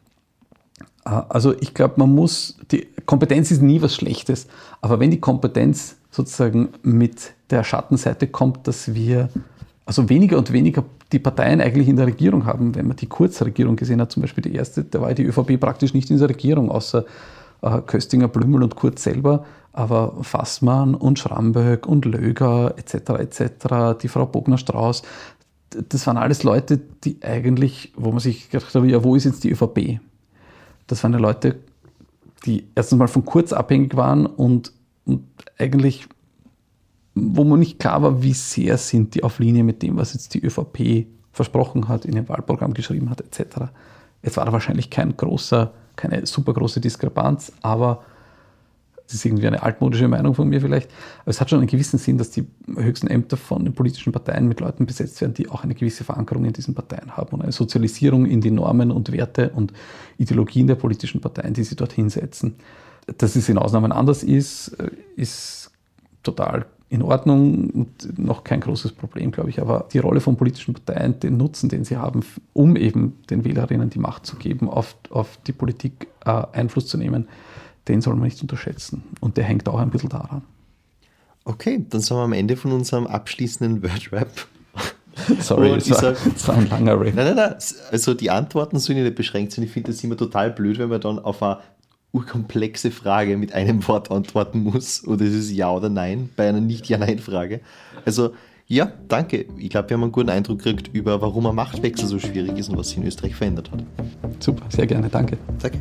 Äh, also ich glaube, man muss, die Kompetenz ist nie was Schlechtes, aber wenn die Kompetenz sozusagen mit der Schattenseite kommt, dass wir also weniger und weniger die Parteien eigentlich in der Regierung haben. Wenn man die Kurzregierung gesehen hat, zum Beispiel die erste, da war die ÖVP praktisch nicht in der Regierung, außer äh, Köstinger, Blümel und Kurz selber. Aber Fassmann und Schramböck und Löger etc. etc., die Frau Bogner-Strauß, das waren alles Leute, die eigentlich, wo man sich gedacht hat, ja, wo ist jetzt die ÖVP? Das waren ja Leute, die erstens mal von Kurz abhängig waren und, und eigentlich wo man nicht klar war, wie sehr sind die auf Linie mit dem, was jetzt die ÖVP versprochen hat, in ihrem Wahlprogramm geschrieben hat, etc. Jetzt war da wahrscheinlich kein großer, keine super große Diskrepanz, aber das ist irgendwie eine altmodische Meinung von mir vielleicht. Aber es hat schon einen gewissen Sinn, dass die höchsten Ämter von den politischen Parteien mit Leuten besetzt werden, die auch eine gewisse Verankerung in diesen Parteien haben und eine Sozialisierung in die Normen und Werte und Ideologien der politischen Parteien, die sie dorthin setzen. Dass es in Ausnahmen anders ist, ist total in Ordnung und noch kein großes Problem, glaube ich. Aber die Rolle von politischen Parteien, den Nutzen, den sie haben, um eben den Wählerinnen die Macht zu geben, auf, auf die Politik äh, Einfluss zu nehmen, den soll man nicht unterschätzen. Und der hängt auch ein bisschen daran. Okay, dann sind wir am Ende von unserem abschließenden Wordrap. Sorry, das war, das war, ein langer Rap. Nein, nein, nein. Also die Antworten sollen nicht beschränkt sein. Ich finde das immer total blöd, wenn man dann auf eine urkomplexe Frage mit einem Wort antworten muss oder ist es Ja oder Nein bei einer Nicht-Ja-Nein-Frage. Also ja, danke. Ich glaube, wir haben einen guten Eindruck gekriegt über, warum ein Machtwechsel so schwierig ist und was sich in Österreich verändert hat. Super, sehr gerne, danke. Danke.